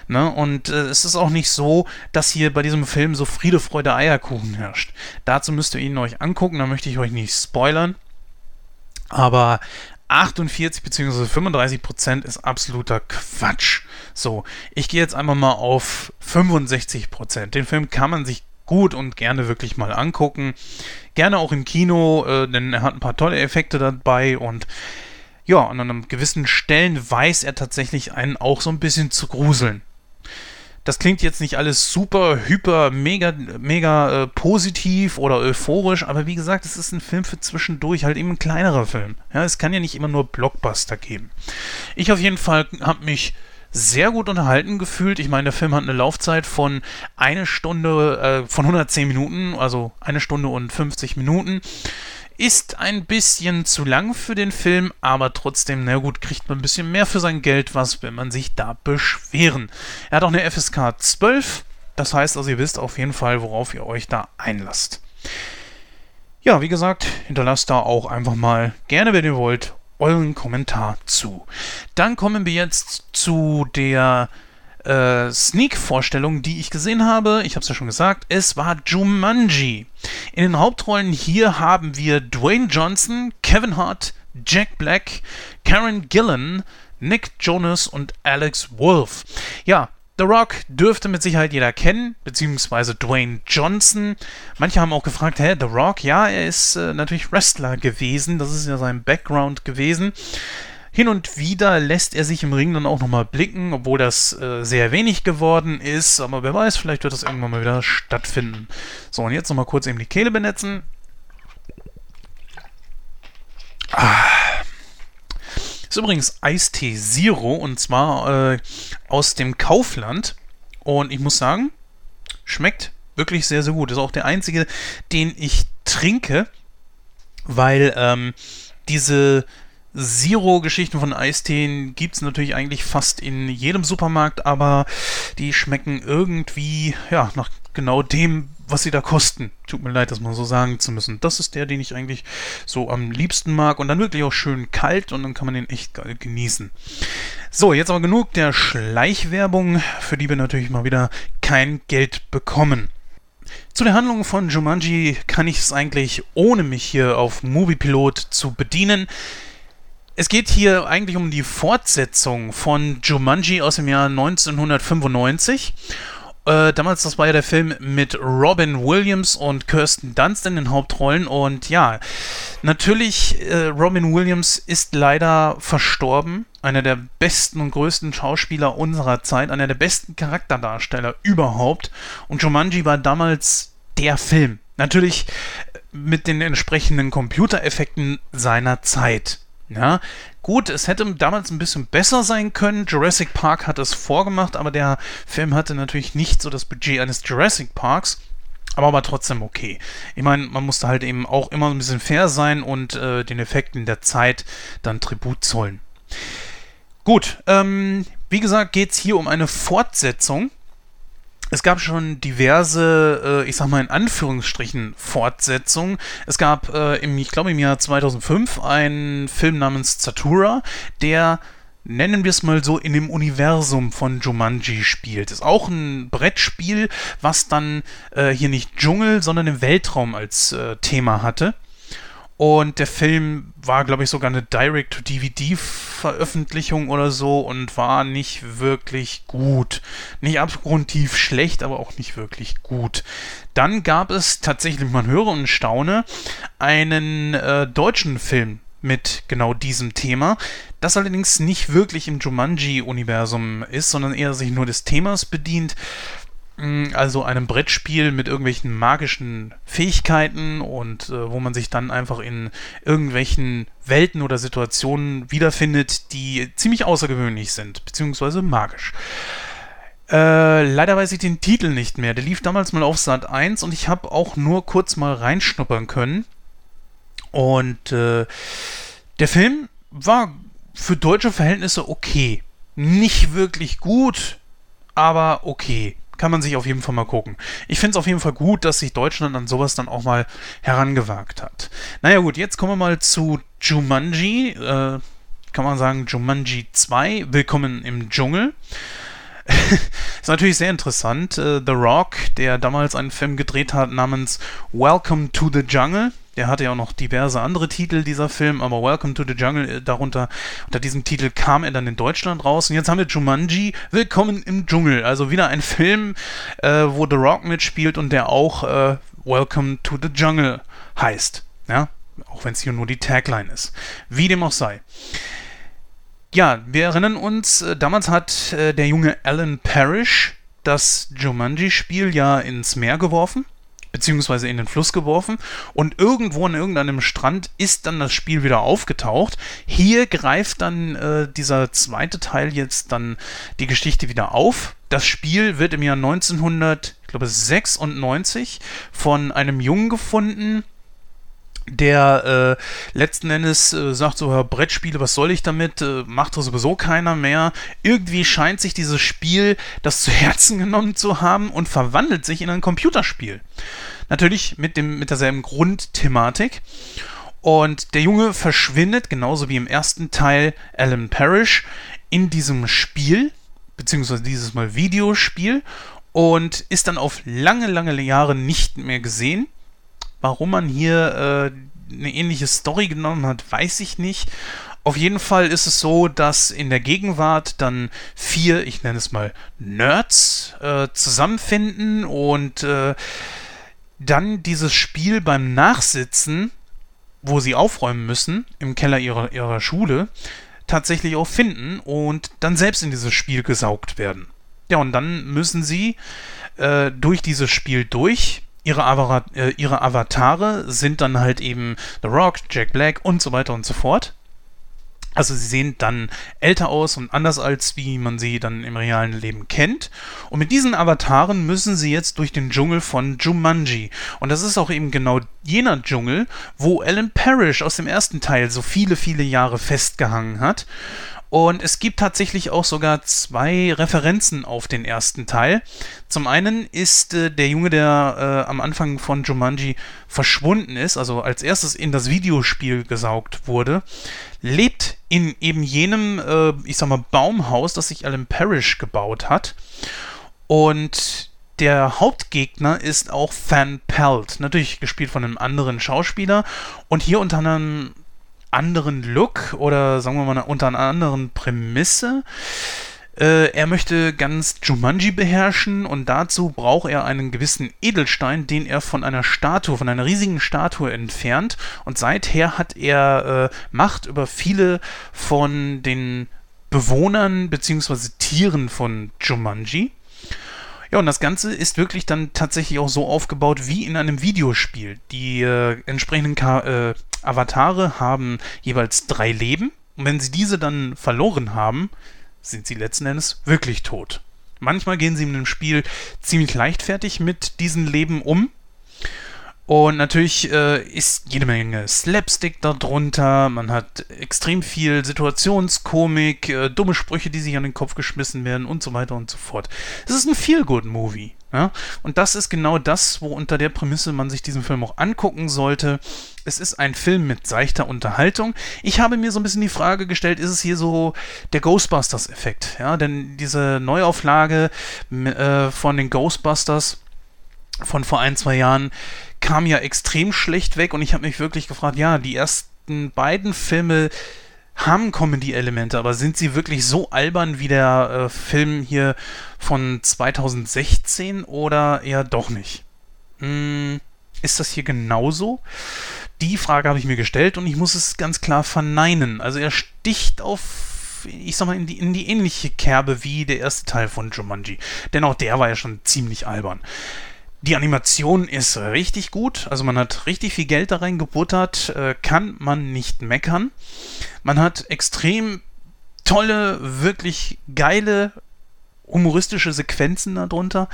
Ne? Und äh, es ist auch nicht so, dass hier bei diesem Film so Friede, Freude, Eierkuchen herrscht. Dazu müsst ihr ihn euch angucken, da möchte ich euch nicht spoilern. Aber 48 bzw. 35 Prozent ist absoluter Quatsch. So, ich gehe jetzt einfach mal auf 65 Prozent. Den Film kann man sich gut und gerne wirklich mal angucken. Gerne auch im Kino, äh, denn er hat ein paar tolle Effekte dabei und ja, an einem gewissen Stellen weiß er tatsächlich einen auch so ein bisschen zu gruseln. Das klingt jetzt nicht alles super, hyper, mega, mega äh, positiv oder euphorisch, aber wie gesagt, es ist ein Film für zwischendurch, halt eben ein kleinerer Film. Ja, es kann ja nicht immer nur Blockbuster geben. Ich auf jeden Fall habe mich sehr gut unterhalten gefühlt. Ich meine, der Film hat eine Laufzeit von eine Stunde, äh, von 110 Minuten, also eine Stunde und 50 Minuten. Ist ein bisschen zu lang für den Film, aber trotzdem, na gut, kriegt man ein bisschen mehr für sein Geld, was will man sich da beschweren. Er hat auch eine FSK 12, das heißt also, ihr wisst auf jeden Fall, worauf ihr euch da einlasst. Ja, wie gesagt, hinterlasst da auch einfach mal gerne, wenn ihr wollt, euren Kommentar zu. Dann kommen wir jetzt zu der äh, Sneak-Vorstellung, die ich gesehen habe. Ich habe es ja schon gesagt, es war Jumanji. In den Hauptrollen hier haben wir Dwayne Johnson, Kevin Hart, Jack Black, Karen Gillan, Nick Jonas und Alex Wolf. Ja, The Rock dürfte mit Sicherheit jeder kennen, beziehungsweise Dwayne Johnson. Manche haben auch gefragt, hä, The Rock? Ja, er ist äh, natürlich Wrestler gewesen, das ist ja sein Background gewesen. Hin und wieder lässt er sich im Ring dann auch nochmal blicken, obwohl das äh, sehr wenig geworden ist. Aber wer weiß, vielleicht wird das irgendwann mal wieder stattfinden. So, und jetzt nochmal kurz eben die Kehle benetzen. Ah. Ist übrigens Eistee Zero und zwar äh, aus dem Kaufland. Und ich muss sagen, schmeckt wirklich sehr, sehr gut. Ist auch der einzige, den ich trinke, weil ähm, diese Zero-Geschichten von Eisteen gibt es natürlich eigentlich fast in jedem Supermarkt, aber die schmecken irgendwie, ja, nach genau dem, was sie da kosten. Tut mir leid, das mal so sagen zu müssen. Das ist der, den ich eigentlich so am liebsten mag und dann wirklich auch schön kalt und dann kann man den echt genießen. So, jetzt aber genug der Schleichwerbung, für die wir natürlich mal wieder kein Geld bekommen. Zu der Handlung von Jumanji kann ich es eigentlich ohne mich hier auf Moviepilot zu bedienen. Es geht hier eigentlich um die Fortsetzung von Jumanji aus dem Jahr 1995. Äh, damals, das war ja der Film mit Robin Williams und Kirsten Dunst in den Hauptrollen. Und ja, natürlich, äh, Robin Williams ist leider verstorben. Einer der besten und größten Schauspieler unserer Zeit, einer der besten Charakterdarsteller überhaupt. Und Jumanji war damals der Film. Natürlich mit den entsprechenden Computereffekten seiner Zeit. Ja, gut, es hätte damals ein bisschen besser sein können. Jurassic Park hat es vorgemacht, aber der Film hatte natürlich nicht so das Budget eines Jurassic Parks. Aber war trotzdem okay. Ich meine, man musste halt eben auch immer ein bisschen fair sein und äh, den Effekten der Zeit dann Tribut zollen. Gut, ähm, wie gesagt, geht es hier um eine Fortsetzung es gab schon diverse, äh, ich sag mal in Anführungsstrichen, Fortsetzungen. Es gab, äh, im, ich glaube im Jahr 2005 einen Film namens Zatura, der nennen wir es mal so, in dem Universum von Jumanji spielt. Ist auch ein Brettspiel, was dann äh, hier nicht Dschungel, sondern im Weltraum als äh, Thema hatte. Und der Film war, glaube ich, sogar eine Direct-to-DVD-Veröffentlichung oder so und war nicht wirklich gut. Nicht abgrundtief schlecht, aber auch nicht wirklich gut. Dann gab es tatsächlich, man höre und staune, einen äh, deutschen Film mit genau diesem Thema, das allerdings nicht wirklich im Jumanji-Universum ist, sondern eher sich nur des Themas bedient. Mm, also einem Brettspiel mit irgendwelchen magischen Fähigkeiten und äh, wo man sich dann einfach in irgendwelchen Welten oder Situationen wiederfindet, die ziemlich außergewöhnlich sind, beziehungsweise magisch. Äh, leider weiß ich den Titel nicht mehr. Der lief damals mal auf Sat 1 und ich habe auch nur kurz mal reinschnuppern können. Und äh, der Film war für deutsche Verhältnisse okay. Nicht wirklich gut, aber okay kann man sich auf jeden Fall mal gucken. Ich finde es auf jeden Fall gut, dass sich Deutschland an sowas dann auch mal herangewagt hat. Naja gut, jetzt kommen wir mal zu Jumanji. Äh, kann man sagen Jumanji 2, Willkommen im Dschungel. <laughs> ist natürlich sehr interessant. Äh, The Rock, der damals einen Film gedreht hat namens Welcome to the Jungle, der hatte ja auch noch diverse andere Titel, dieser Film, aber Welcome to the Jungle, äh, darunter, unter diesem Titel kam er dann in Deutschland raus. Und jetzt haben wir Jumanji, Willkommen im Dschungel. Also wieder ein Film, äh, wo The Rock mitspielt und der auch äh, Welcome to the Jungle heißt. Ja, auch wenn es hier nur die Tagline ist. Wie dem auch sei. Ja, wir erinnern uns, äh, damals hat äh, der junge Alan Parrish das Jumanji-Spiel ja ins Meer geworfen beziehungsweise in den Fluss geworfen und irgendwo an irgendeinem Strand ist dann das Spiel wieder aufgetaucht. Hier greift dann äh, dieser zweite Teil jetzt dann die Geschichte wieder auf. Das Spiel wird im Jahr 1996 von einem Jungen gefunden, der äh, letzten Endes äh, sagt so, Herr Brettspiele, was soll ich damit? Äh, macht doch sowieso keiner mehr. Irgendwie scheint sich dieses Spiel das zu <laughs> Herzen genommen zu haben und verwandelt sich in ein Computerspiel. Natürlich mit, dem, mit derselben Grundthematik. Und der Junge verschwindet, genauso wie im ersten Teil Alan Parrish, in diesem Spiel, beziehungsweise dieses Mal Videospiel, und ist dann auf lange, lange Jahre nicht mehr gesehen Warum man hier äh, eine ähnliche Story genommen hat, weiß ich nicht. Auf jeden Fall ist es so, dass in der Gegenwart dann vier, ich nenne es mal Nerds, äh, zusammenfinden und äh, dann dieses Spiel beim Nachsitzen, wo sie aufräumen müssen, im Keller ihrer, ihrer Schule, tatsächlich auch finden und dann selbst in dieses Spiel gesaugt werden. Ja, und dann müssen sie äh, durch dieses Spiel durch. Ihre, Avar äh, ihre Avatare sind dann halt eben The Rock, Jack Black und so weiter und so fort. Also sie sehen dann älter aus und anders als wie man sie dann im realen Leben kennt. Und mit diesen Avataren müssen sie jetzt durch den Dschungel von Jumanji. Und das ist auch eben genau jener Dschungel, wo Alan Parrish aus dem ersten Teil so viele, viele Jahre festgehangen hat. Und es gibt tatsächlich auch sogar zwei Referenzen auf den ersten Teil. Zum einen ist äh, der Junge, der äh, am Anfang von Jumanji verschwunden ist, also als erstes in das Videospiel gesaugt wurde, lebt in eben jenem, äh, ich sag mal, Baumhaus, das sich Alan Parrish gebaut hat. Und der Hauptgegner ist auch Fan Pelt, natürlich gespielt von einem anderen Schauspieler und hier unter einem anderen Look oder sagen wir mal unter einer anderen Prämisse. Äh, er möchte ganz Jumanji beherrschen und dazu braucht er einen gewissen Edelstein, den er von einer Statue, von einer riesigen Statue entfernt. Und seither hat er äh, Macht über viele von den Bewohnern bzw. Tieren von Jumanji. Ja, und das Ganze ist wirklich dann tatsächlich auch so aufgebaut wie in einem Videospiel. Die äh, entsprechenden Ka äh, Avatare haben jeweils drei Leben. Und wenn sie diese dann verloren haben, sind sie letzten Endes wirklich tot. Manchmal gehen sie in dem Spiel ziemlich leichtfertig mit diesen Leben um. Und natürlich äh, ist jede Menge Slapstick darunter. Man hat extrem viel Situationskomik, äh, dumme Sprüche, die sich an den Kopf geschmissen werden und so weiter und so fort. Es ist ein Feel-Good-Movie. Ja? Und das ist genau das, wo unter der Prämisse man sich diesen Film auch angucken sollte. Es ist ein Film mit seichter Unterhaltung. Ich habe mir so ein bisschen die Frage gestellt, ist es hier so der Ghostbusters-Effekt? Ja, denn diese Neuauflage äh, von den Ghostbusters von vor ein, zwei Jahren kam ja extrem schlecht weg und ich habe mich wirklich gefragt, ja, die ersten beiden Filme haben Comedy-Elemente, aber sind sie wirklich so albern wie der äh, Film hier von 2016 oder eher doch nicht? Hm, ist das hier genauso? Die Frage habe ich mir gestellt und ich muss es ganz klar verneinen. Also er sticht auf, ich sag mal, in die, in die ähnliche Kerbe wie der erste Teil von Jumanji. Denn auch der war ja schon ziemlich albern. Die Animation ist richtig gut, also man hat richtig viel Geld da reingebuttert, äh, kann man nicht meckern. Man hat extrem tolle, wirklich geile, humoristische Sequenzen darunter.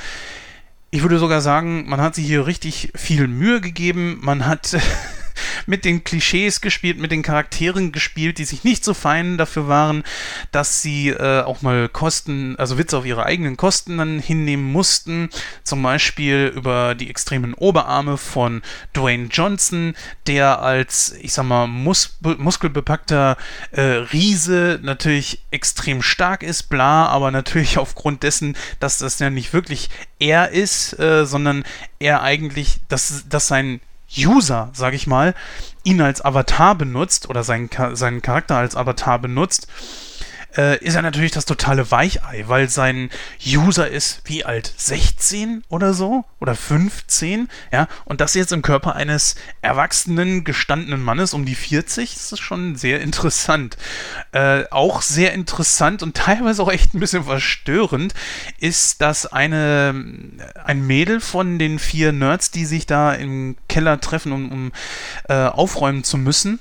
Ich würde sogar sagen, man hat sich hier richtig viel Mühe gegeben. Man hat <laughs> mit den Klischees gespielt, mit den Charakteren gespielt, die sich nicht so fein dafür waren, dass sie äh, auch mal Kosten, also Witze auf ihre eigenen Kosten dann hinnehmen mussten. Zum Beispiel über die extremen Oberarme von Dwayne Johnson, der als, ich sag mal, mus muskelbepackter äh, Riese natürlich extrem stark ist, bla, aber natürlich <laughs> aufgrund dessen, dass das ja nicht wirklich er ist, äh, sondern er eigentlich, dass, dass sein User, sag ich mal, ihn als Avatar benutzt oder seinen, seinen Charakter als Avatar benutzt, äh, ist er natürlich das totale Weichei, weil sein User ist wie alt? 16 oder so? Oder 15? Ja, und das jetzt im Körper eines erwachsenen, gestandenen Mannes um die 40, das ist schon sehr interessant. Äh, auch sehr interessant und <laughs> teilweise auch echt ein bisschen verstörend ist, dass eine, ein Mädel von den vier Nerds, die sich da im Keller treffen, um, um äh, aufräumen zu müssen,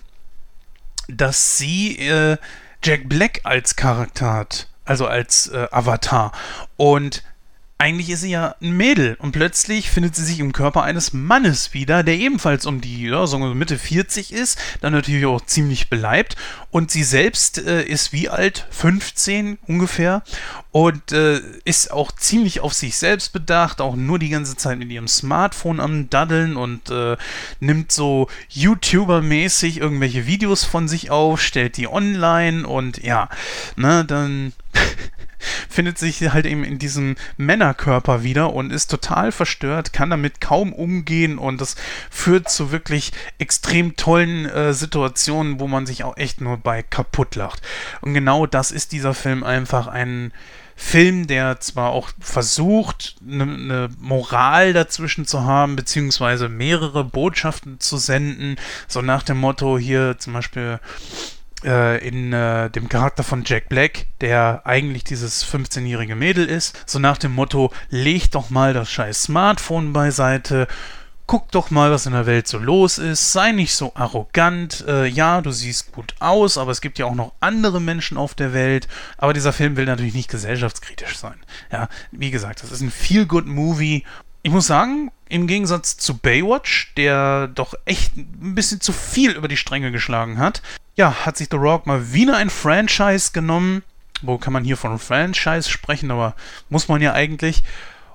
dass sie äh, Jack Black als Charakter hat, also als äh, Avatar. Und eigentlich ist sie ja ein Mädel und plötzlich findet sie sich im Körper eines Mannes wieder, der ebenfalls um die ja, wir Mitte 40 ist, dann natürlich auch ziemlich beleibt und sie selbst äh, ist wie alt? 15 ungefähr und äh, ist auch ziemlich auf sich selbst bedacht, auch nur die ganze Zeit mit ihrem Smartphone am Daddeln und äh, nimmt so YouTuber-mäßig irgendwelche Videos von sich auf, stellt die online und ja, ne, dann <laughs> findet sich halt eben in diesem Männerkörper wieder und ist total verstört, kann damit kaum umgehen und das führt zu wirklich extrem tollen äh, Situationen, wo man sich auch echt nur bei kaputt lacht. Und genau das ist dieser Film einfach ein Film, der zwar auch versucht, eine ne Moral dazwischen zu haben, beziehungsweise mehrere Botschaften zu senden, so nach dem Motto hier zum Beispiel in äh, dem Charakter von Jack Black, der eigentlich dieses 15-jährige Mädel ist, so nach dem Motto, leg doch mal das scheiß Smartphone beiseite, guck doch mal, was in der Welt so los ist, sei nicht so arrogant, äh, ja, du siehst gut aus, aber es gibt ja auch noch andere Menschen auf der Welt, aber dieser Film will natürlich nicht gesellschaftskritisch sein. Ja, wie gesagt, das ist ein Feel-Good-Movie. Ich muss sagen, im Gegensatz zu Baywatch, der doch echt ein bisschen zu viel über die Stränge geschlagen hat, ja, hat sich The Rock mal wieder ein Franchise genommen. Wo kann man hier von Franchise sprechen, aber muss man ja eigentlich.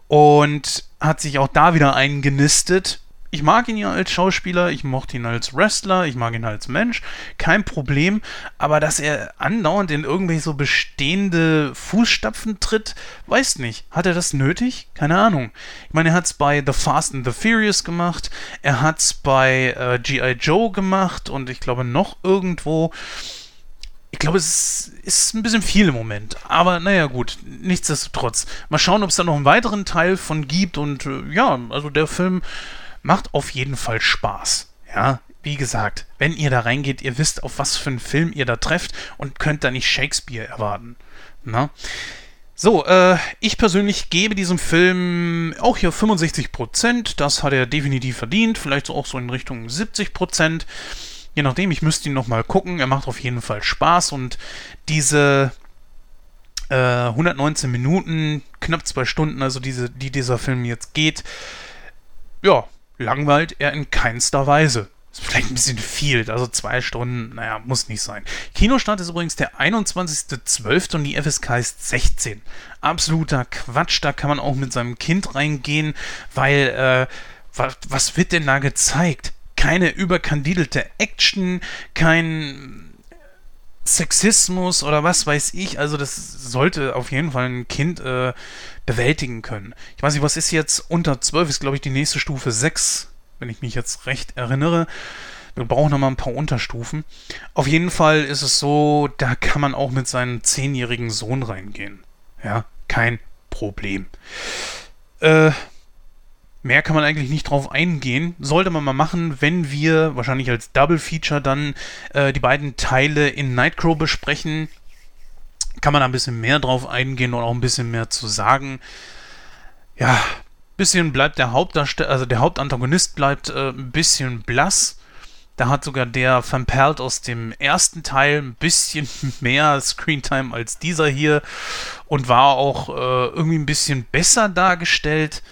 Und hat sich auch da wieder eingenistet ich mag ihn ja als Schauspieler, ich mochte ihn als Wrestler, ich mag ihn als Mensch, kein Problem, aber dass er andauernd in irgendwelche so bestehende Fußstapfen tritt, weiß nicht. Hat er das nötig? Keine Ahnung. Ich meine, er hat es bei The Fast and the Furious gemacht, er hat es bei äh, G.I. Joe gemacht und ich glaube noch irgendwo. Ich glaube, es ist ein bisschen viel im Moment. Aber naja, gut, nichtsdestotrotz. Mal schauen, ob es da noch einen weiteren Teil von gibt. Und äh, ja, also der Film macht auf jeden Fall Spaß. Ja, wie gesagt, wenn ihr da reingeht, ihr wisst, auf was für einen Film ihr da trefft und könnt da nicht Shakespeare erwarten. Na? So, äh, ich persönlich gebe diesem Film auch hier 65%. Das hat er definitiv verdient. Vielleicht auch so in Richtung 70%. Je nachdem, ich müsste ihn nochmal gucken. Er macht auf jeden Fall Spaß und diese äh, 119 Minuten, knapp zwei Stunden, also diese, die dieser Film jetzt geht, ja, langweilt er in keinster Weise. Ist vielleicht ein bisschen viel, also zwei Stunden, naja, muss nicht sein. Kinostart ist übrigens der 21.12. und die FSK ist 16. Absoluter Quatsch, da kann man auch mit seinem Kind reingehen, weil, äh, was, was wird denn da gezeigt? Keine überkandidelte Action, kein Sexismus oder was weiß ich. Also das sollte auf jeden Fall ein Kind äh, bewältigen können. Ich weiß nicht, was ist jetzt unter 12? Ist, glaube ich, die nächste Stufe 6, wenn ich mich jetzt recht erinnere. Wir brauchen noch mal ein paar Unterstufen. Auf jeden Fall ist es so, da kann man auch mit seinem zehnjährigen Sohn reingehen. Ja, kein Problem. Äh, Mehr kann man eigentlich nicht drauf eingehen. Sollte man mal machen, wenn wir wahrscheinlich als Double Feature dann äh, die beiden Teile in Nightcrow besprechen. Kann man da ein bisschen mehr drauf eingehen und auch ein bisschen mehr zu sagen. Ja, bisschen bleibt der Hauptdarsteller, also der Hauptantagonist bleibt äh, ein bisschen blass. Da hat sogar der Van Pelt aus dem ersten Teil ein bisschen <laughs> mehr Screentime als dieser hier und war auch äh, irgendwie ein bisschen besser dargestellt.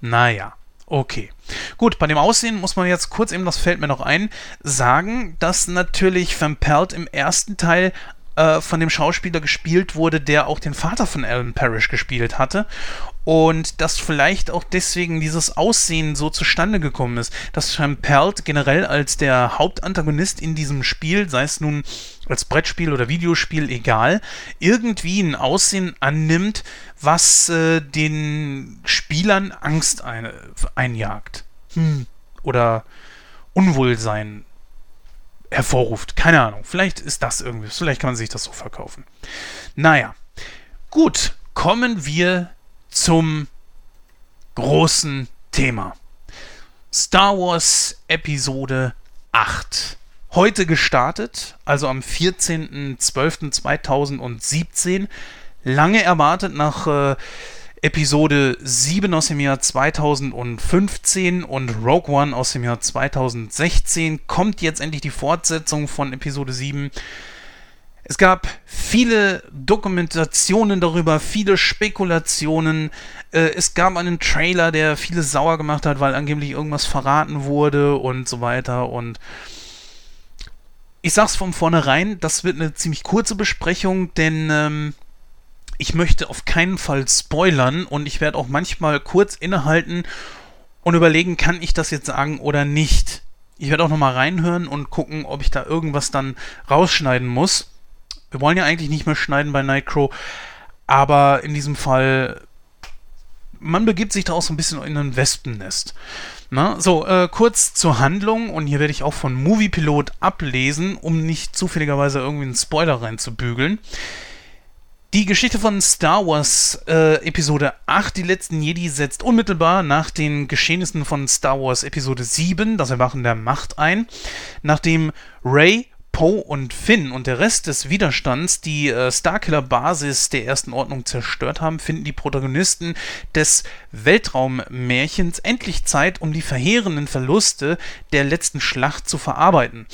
Naja, Okay. Gut, bei dem Aussehen muss man jetzt kurz eben, das fällt mir noch ein, sagen, dass natürlich Van Pelt im ersten Teil äh, von dem Schauspieler gespielt wurde, der auch den Vater von Alan Parrish gespielt hatte. Und dass vielleicht auch deswegen dieses Aussehen so zustande gekommen ist, dass Sam Pelt generell als der Hauptantagonist in diesem Spiel, sei es nun als Brettspiel oder Videospiel, egal, irgendwie ein Aussehen annimmt, was äh, den Spielern Angst ein, einjagt. Hm. Oder Unwohlsein hervorruft. Keine Ahnung. Vielleicht ist das irgendwie. Vielleicht kann man sich das so verkaufen. Naja. Gut. Kommen wir zum großen Thema. Star Wars Episode 8. Heute gestartet, also am 14.12.2017. Lange erwartet nach äh, Episode 7 aus dem Jahr 2015 und Rogue One aus dem Jahr 2016 kommt jetzt endlich die Fortsetzung von Episode 7. Es gab viele Dokumentationen darüber, viele Spekulationen. Äh, es gab einen Trailer, der viele sauer gemacht hat, weil angeblich irgendwas verraten wurde und so weiter. Und ich sag's von vornherein, das wird eine ziemlich kurze Besprechung, denn ähm, ich möchte auf keinen Fall spoilern und ich werde auch manchmal kurz innehalten und überlegen, kann ich das jetzt sagen oder nicht. Ich werde auch nochmal reinhören und gucken, ob ich da irgendwas dann rausschneiden muss. Wir wollen ja eigentlich nicht mehr schneiden bei Nightcrow, aber in diesem Fall, man begibt sich da auch so ein bisschen in ein Wespennest. Na, so, äh, kurz zur Handlung und hier werde ich auch von Moviepilot ablesen, um nicht zufälligerweise irgendwie einen Spoiler reinzubügeln. Die Geschichte von Star Wars äh, Episode 8, die letzten Jedi, setzt unmittelbar nach den Geschehnissen von Star Wars Episode 7, das Erwachen der Macht, ein, nachdem Rey, Poe und Finn und der Rest des Widerstands die äh, Starkiller-Basis der Ersten Ordnung zerstört haben, finden die Protagonisten des Weltraummärchens endlich Zeit, um die verheerenden Verluste der letzten Schlacht zu verarbeiten.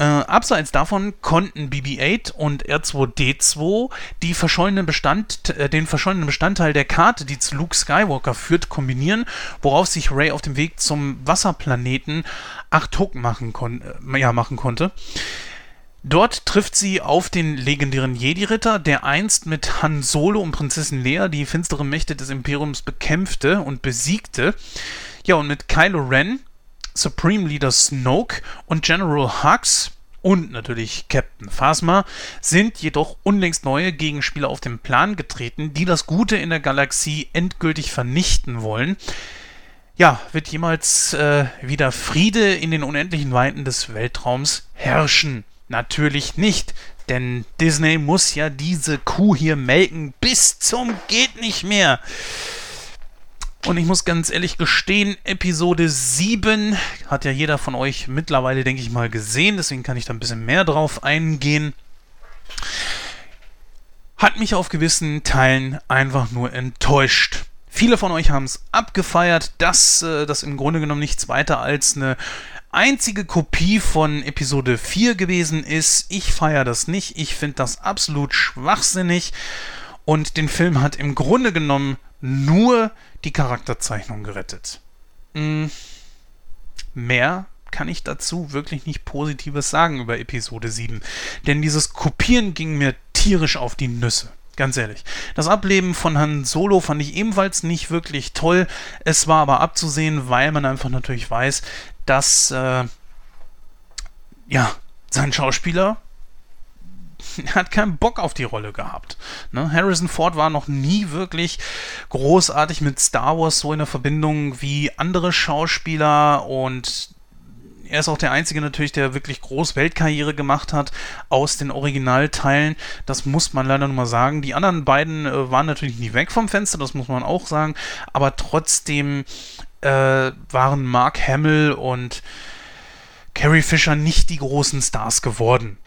Äh, abseits davon konnten BB-8 und R2D2 die verschollene Bestand, äh, den verschollenen Bestandteil der Karte, die zu Luke Skywalker führt, kombinieren, worauf sich Ray auf dem Weg zum Wasserplaneten Achtuk machen, kon äh, ja, machen konnte. Dort trifft sie auf den legendären Jedi-Ritter, der einst mit Han Solo und Prinzessin Leia die finsteren Mächte des Imperiums bekämpfte und besiegte. Ja, und mit Kylo Ren Supreme Leader Snoke und General Hux und natürlich Captain Phasma sind jedoch unlängst neue Gegenspieler auf den Plan getreten, die das Gute in der Galaxie endgültig vernichten wollen. Ja, wird jemals äh, wieder Friede in den unendlichen Weiten des Weltraums herrschen? Natürlich nicht, denn Disney muss ja diese Kuh hier melken bis zum geht nicht mehr. Und ich muss ganz ehrlich gestehen, Episode 7 hat ja jeder von euch mittlerweile, denke ich mal, gesehen. Deswegen kann ich da ein bisschen mehr drauf eingehen. Hat mich auf gewissen Teilen einfach nur enttäuscht. Viele von euch haben es abgefeiert, dass äh, das im Grunde genommen nichts weiter als eine einzige Kopie von Episode 4 gewesen ist. Ich feiere das nicht. Ich finde das absolut schwachsinnig. Und den Film hat im Grunde genommen nur die Charakterzeichnung gerettet. Hm, mehr kann ich dazu wirklich nicht Positives sagen über Episode 7. Denn dieses Kopieren ging mir tierisch auf die Nüsse. Ganz ehrlich. Das Ableben von Han Solo fand ich ebenfalls nicht wirklich toll. Es war aber abzusehen, weil man einfach natürlich weiß, dass äh, ja, sein Schauspieler er <laughs> hat keinen Bock auf die Rolle gehabt. Ne? Harrison Ford war noch nie wirklich großartig mit Star Wars so in der Verbindung wie andere Schauspieler und er ist auch der Einzige natürlich, der wirklich groß Weltkarriere gemacht hat aus den Originalteilen. Das muss man leider nur mal sagen. Die anderen beiden äh, waren natürlich nie weg vom Fenster, das muss man auch sagen. Aber trotzdem äh, waren Mark Hamill und Carrie Fisher nicht die großen Stars geworden.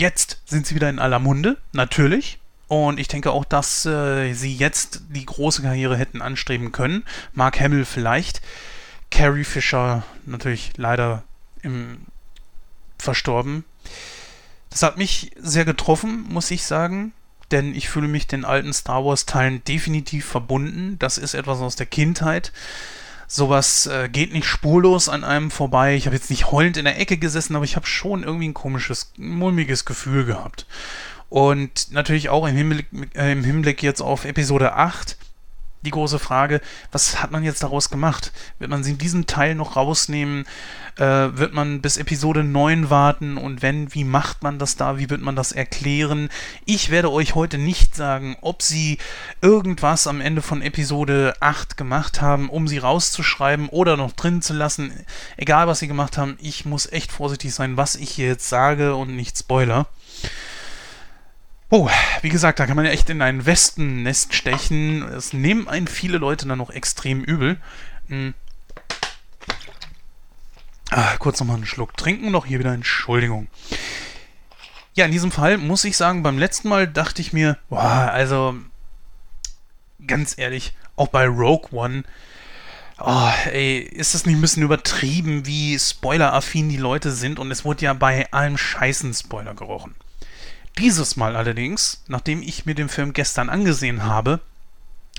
Jetzt sind sie wieder in aller Munde, natürlich. Und ich denke auch, dass äh, sie jetzt die große Karriere hätten anstreben können. Mark Hamill vielleicht. Carrie Fisher natürlich leider im verstorben. Das hat mich sehr getroffen, muss ich sagen. Denn ich fühle mich den alten Star Wars-Teilen definitiv verbunden. Das ist etwas aus der Kindheit. Sowas äh, geht nicht spurlos an einem vorbei. Ich habe jetzt nicht heulend in der Ecke gesessen, aber ich habe schon irgendwie ein komisches, mulmiges Gefühl gehabt. Und natürlich auch im Hinblick, äh, im Hinblick jetzt auf Episode 8 die große Frage, was hat man jetzt daraus gemacht? Wird man sie in diesem Teil noch rausnehmen? Äh, wird man bis Episode 9 warten? Und wenn, wie macht man das da? Wie wird man das erklären? Ich werde euch heute nicht sagen, ob sie irgendwas am Ende von Episode 8 gemacht haben, um sie rauszuschreiben oder noch drin zu lassen. Egal, was sie gemacht haben, ich muss echt vorsichtig sein, was ich hier jetzt sage und nicht Spoiler. Oh, wie gesagt, da kann man ja echt in ein Westennest stechen. Es nehmen einen viele Leute dann noch extrem übel. Hm. Ah, kurz nochmal einen Schluck trinken, noch hier wieder Entschuldigung. Ja, in diesem Fall muss ich sagen, beim letzten Mal dachte ich mir, boah, also ganz ehrlich, auch bei Rogue One, oh, ey, ist das nicht ein bisschen übertrieben, wie spoileraffin die Leute sind und es wurde ja bei allem Scheißen Spoiler gerochen. Dieses Mal allerdings, nachdem ich mir den Film gestern angesehen habe,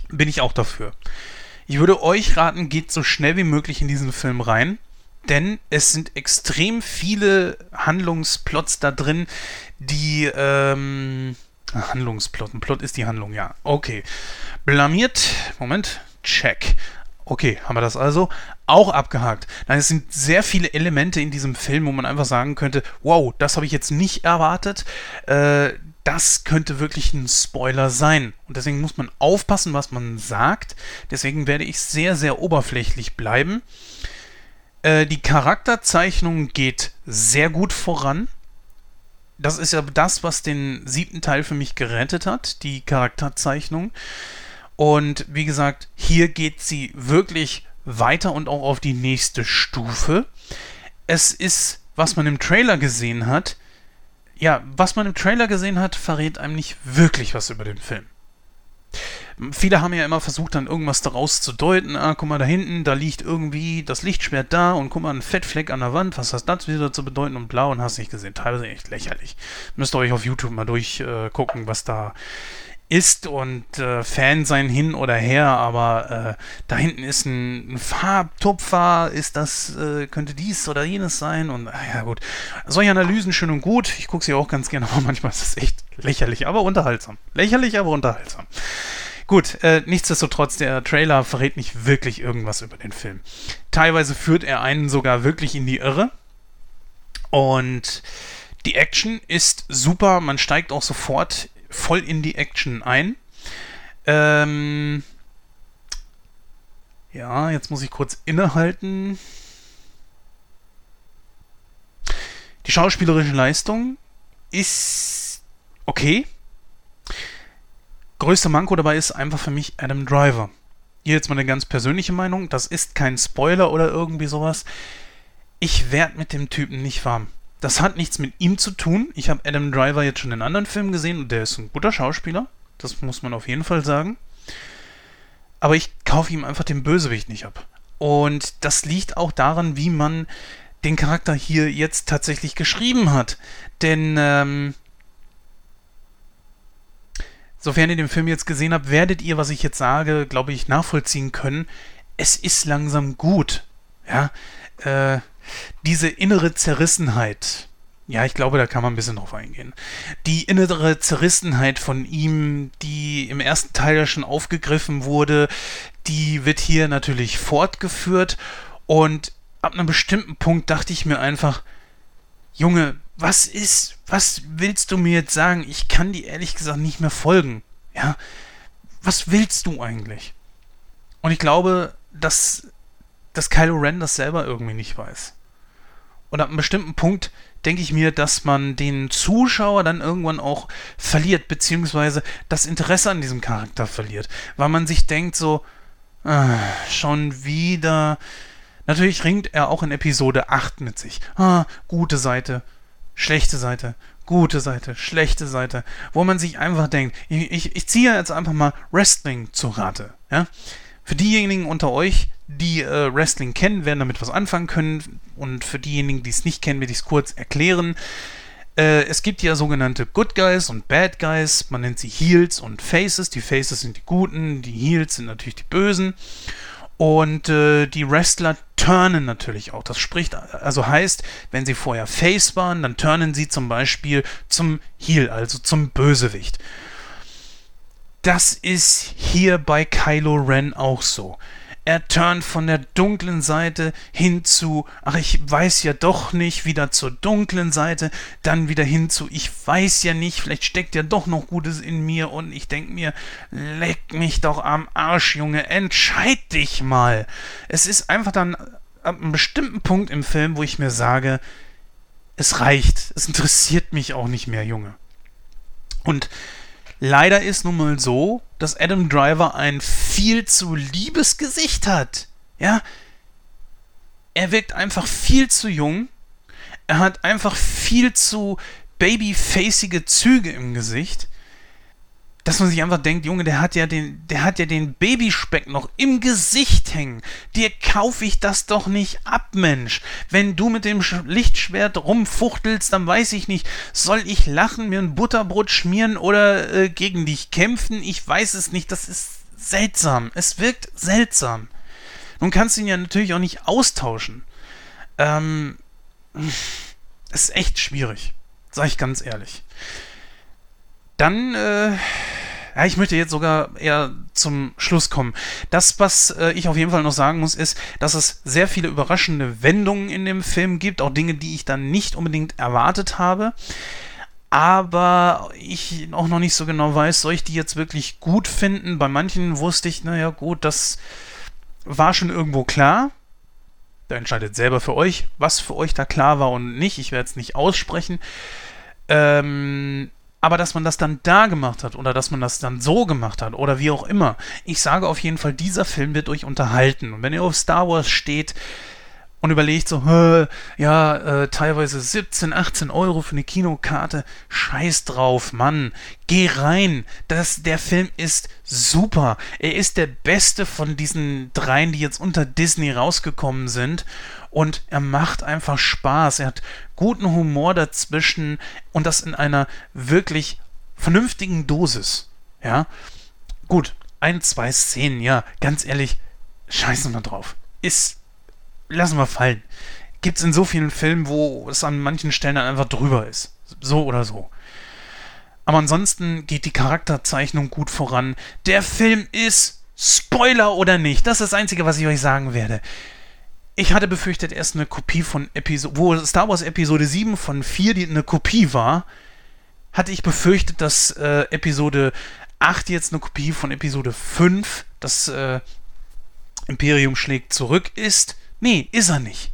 bin ich auch dafür. Ich würde euch raten, geht so schnell wie möglich in diesen Film rein, denn es sind extrem viele Handlungsplots da drin, die ähm, Handlungsplot. Ein Plot ist die Handlung, ja. Okay. Blamiert. Moment. Check. Okay, haben wir das also. auch abgehakt. Nein, es sind sehr viele Elemente in diesem Film, wo man einfach sagen könnte, wow, das habe ich jetzt nicht erwartet. Äh, das könnte wirklich ein Spoiler sein. Und deswegen muss man aufpassen, was man sagt. Deswegen werde ich sehr, sehr oberflächlich bleiben. Äh, die Charakterzeichnung geht sehr gut voran. Das ist ja das, was den siebten Teil für mich gerettet hat, die Charakterzeichnung. Und wie gesagt, hier geht sie wirklich weiter und auch auf die nächste Stufe. Es ist, was man im Trailer gesehen hat, ja, was man im Trailer gesehen hat, verrät einem nicht wirklich was über den Film. Viele haben ja immer versucht, dann irgendwas daraus zu deuten. Ah, guck mal, da hinten, da liegt irgendwie das Lichtschwert da und guck mal, ein Fettfleck an der Wand. Was hat das wieder zu bedeuten? Und blau und hast nicht gesehen. Teilweise echt lächerlich. Müsst ihr euch auf YouTube mal durchgucken, äh, was da ist und äh, Fan sein hin oder her, aber äh, da hinten ist ein, ein Farbtupfer, ist das, äh, könnte dies oder jenes sein und ah, ja gut. Solche Analysen schön und gut, ich gucke sie auch ganz gerne, <laughs> aber manchmal ist es echt lächerlich, aber unterhaltsam. Lächerlich, aber unterhaltsam. Gut, äh, nichtsdestotrotz, der Trailer verrät nicht wirklich irgendwas über den Film. Teilweise führt er einen sogar wirklich in die Irre und die Action ist super, man steigt auch sofort voll in die Action ein. Ähm ja, jetzt muss ich kurz innehalten. Die schauspielerische Leistung ist okay. Größter Manko dabei ist einfach für mich Adam Driver. Hier jetzt mal eine ganz persönliche Meinung. Das ist kein Spoiler oder irgendwie sowas. Ich werde mit dem Typen nicht warm. Das hat nichts mit ihm zu tun. Ich habe Adam Driver jetzt schon in anderen Filmen gesehen und der ist ein guter Schauspieler. Das muss man auf jeden Fall sagen. Aber ich kaufe ihm einfach den Bösewicht nicht ab. Und das liegt auch daran, wie man den Charakter hier jetzt tatsächlich geschrieben hat. Denn, ähm, sofern ihr den Film jetzt gesehen habt, werdet ihr, was ich jetzt sage, glaube ich, nachvollziehen können. Es ist langsam gut. Ja, äh, diese innere Zerrissenheit, ja, ich glaube, da kann man ein bisschen drauf eingehen. Die innere Zerrissenheit von ihm, die im ersten Teil ja schon aufgegriffen wurde, die wird hier natürlich fortgeführt. Und ab einem bestimmten Punkt dachte ich mir einfach, Junge, was ist, was willst du mir jetzt sagen? Ich kann dir ehrlich gesagt nicht mehr folgen. Ja, was willst du eigentlich? Und ich glaube, dass, dass Kylo Ren das selber irgendwie nicht weiß. Und ab einem bestimmten Punkt denke ich mir, dass man den Zuschauer dann irgendwann auch verliert, beziehungsweise das Interesse an diesem Charakter verliert. Weil man sich denkt so, ah, schon wieder. Natürlich ringt er auch in Episode 8 mit sich. Ah, gute Seite, schlechte Seite, gute Seite, schlechte Seite. Wo man sich einfach denkt, ich, ich, ich ziehe jetzt einfach mal Wrestling zu Rate. Ja? Für diejenigen unter euch, die äh, Wrestling kennen, werden damit was anfangen können. Und für diejenigen, die es nicht kennen, werde ich es kurz erklären. Äh, es gibt ja sogenannte Good Guys und Bad Guys. Man nennt sie Heels und Faces. Die Faces sind die Guten, die Heels sind natürlich die Bösen. Und äh, die Wrestler turnen natürlich auch. Das spricht, also heißt, wenn sie vorher Face waren, dann turnen sie zum Beispiel zum Heel, also zum Bösewicht. Das ist hier bei Kylo Ren auch so. Er turnt von der dunklen Seite hin zu, ach, ich weiß ja doch nicht, wieder zur dunklen Seite, dann wieder hin zu, ich weiß ja nicht, vielleicht steckt ja doch noch Gutes in mir und ich denke mir, leck mich doch am Arsch, Junge, entscheid dich mal. Es ist einfach dann ab einem bestimmten Punkt im Film, wo ich mir sage, es reicht, es interessiert mich auch nicht mehr, Junge. Und Leider ist nun mal so, dass Adam Driver ein viel zu liebes Gesicht hat. Ja, er wirkt einfach viel zu jung. Er hat einfach viel zu babyfacige Züge im Gesicht dass man sich einfach denkt, Junge, der hat ja den, der hat ja den Babyspeck noch im Gesicht hängen. Dir kaufe ich das doch nicht ab, Mensch. Wenn du mit dem Lichtschwert rumfuchtelst, dann weiß ich nicht, soll ich lachen, mir ein Butterbrot schmieren oder äh, gegen dich kämpfen? Ich weiß es nicht. Das ist seltsam. Es wirkt seltsam. Nun kannst du ihn ja natürlich auch nicht austauschen. Ähm, ist echt schwierig. Sag ich ganz ehrlich. Dann, äh, ja, ich möchte jetzt sogar eher zum Schluss kommen. Das, was äh, ich auf jeden Fall noch sagen muss, ist, dass es sehr viele überraschende Wendungen in dem Film gibt, auch Dinge, die ich dann nicht unbedingt erwartet habe. Aber ich auch noch nicht so genau weiß, soll ich die jetzt wirklich gut finden? Bei manchen wusste ich, naja, gut, das war schon irgendwo klar. Da entscheidet selber für euch, was für euch da klar war und nicht. Ich werde es nicht aussprechen. Ähm, aber dass man das dann da gemacht hat oder dass man das dann so gemacht hat oder wie auch immer. Ich sage auf jeden Fall, dieser Film wird euch unterhalten. Und wenn ihr auf Star Wars steht und überlegt so, ja, äh, teilweise 17, 18 Euro für eine Kinokarte, scheiß drauf, Mann, geh rein. Das, der Film ist super. Er ist der beste von diesen dreien, die jetzt unter Disney rausgekommen sind und er macht einfach Spaß. Er hat guten Humor dazwischen und das in einer wirklich vernünftigen Dosis. Ja, gut, ein, zwei Szenen, ja, ganz ehrlich, scheißen wir drauf. Ist, lassen wir fallen. Gibt es in so vielen Filmen, wo es an manchen Stellen dann einfach drüber ist. So oder so. Aber ansonsten geht die Charakterzeichnung gut voran. Der Film ist Spoiler oder nicht. Das ist das Einzige, was ich euch sagen werde. Ich hatte befürchtet, erst eine Kopie von Episode, wo Star Wars Episode 7 von 4 die eine Kopie war, hatte ich befürchtet, dass äh, Episode 8 jetzt eine Kopie von Episode 5, das äh, Imperium schlägt zurück ist. Nee, ist er nicht.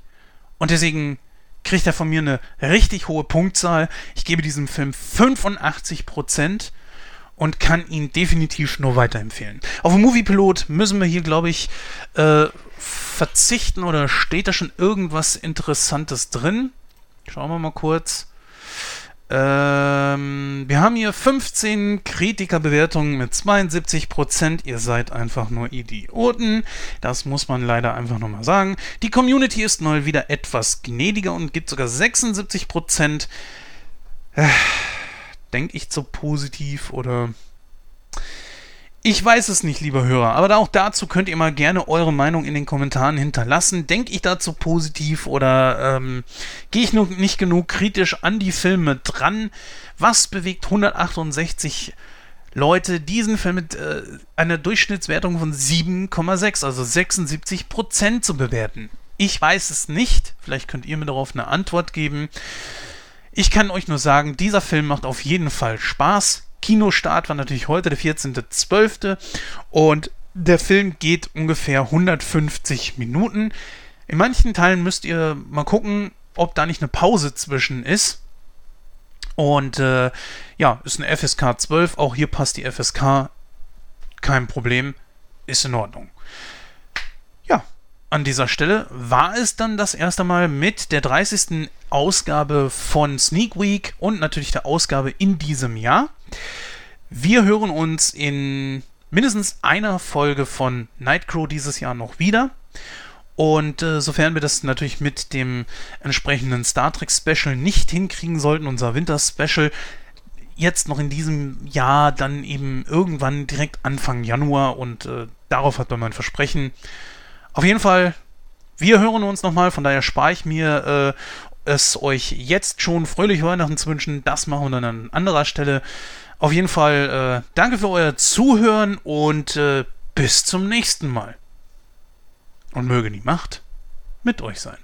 Und deswegen kriegt er von mir eine richtig hohe Punktzahl. Ich gebe diesem Film 85% und kann ihn definitiv nur weiterempfehlen. Auf dem Moviepilot müssen wir hier, glaube ich, äh, verzichten oder steht da schon irgendwas Interessantes drin? Schauen wir mal kurz. Ähm, wir haben hier 15 Kritikerbewertungen mit 72%. Ihr seid einfach nur Idioten. Das muss man leider einfach nochmal sagen. Die Community ist mal wieder etwas gnädiger und gibt sogar 76%. Äh, Denke ich zu positiv oder ich weiß es nicht, lieber Hörer, aber auch dazu könnt ihr mal gerne eure Meinung in den Kommentaren hinterlassen. Denke ich dazu positiv oder ähm, gehe ich nur nicht genug kritisch an die Filme dran? Was bewegt 168 Leute, diesen Film mit äh, einer Durchschnittswertung von 7,6, also 76 Prozent zu bewerten? Ich weiß es nicht. Vielleicht könnt ihr mir darauf eine Antwort geben. Ich kann euch nur sagen, dieser Film macht auf jeden Fall Spaß. Kinostart war natürlich heute, der 14.12. Und der Film geht ungefähr 150 Minuten. In manchen Teilen müsst ihr mal gucken, ob da nicht eine Pause zwischen ist. Und äh, ja, ist eine FSK 12. Auch hier passt die FSK. Kein Problem. Ist in Ordnung an dieser Stelle war es dann das erste Mal mit der 30. Ausgabe von Sneak Week und natürlich der Ausgabe in diesem Jahr. Wir hören uns in mindestens einer Folge von Nightcrow dieses Jahr noch wieder. Und äh, sofern wir das natürlich mit dem entsprechenden Star Trek Special nicht hinkriegen sollten, unser Winter Special, jetzt noch in diesem Jahr, dann eben irgendwann direkt Anfang Januar und äh, darauf hat man mein Versprechen. Auf jeden Fall, wir hören uns nochmal, von daher spare ich mir äh, es euch jetzt schon fröhliche Weihnachten zu wünschen. Das machen wir dann an anderer Stelle. Auf jeden Fall äh, danke für euer Zuhören und äh, bis zum nächsten Mal. Und möge die Macht mit euch sein.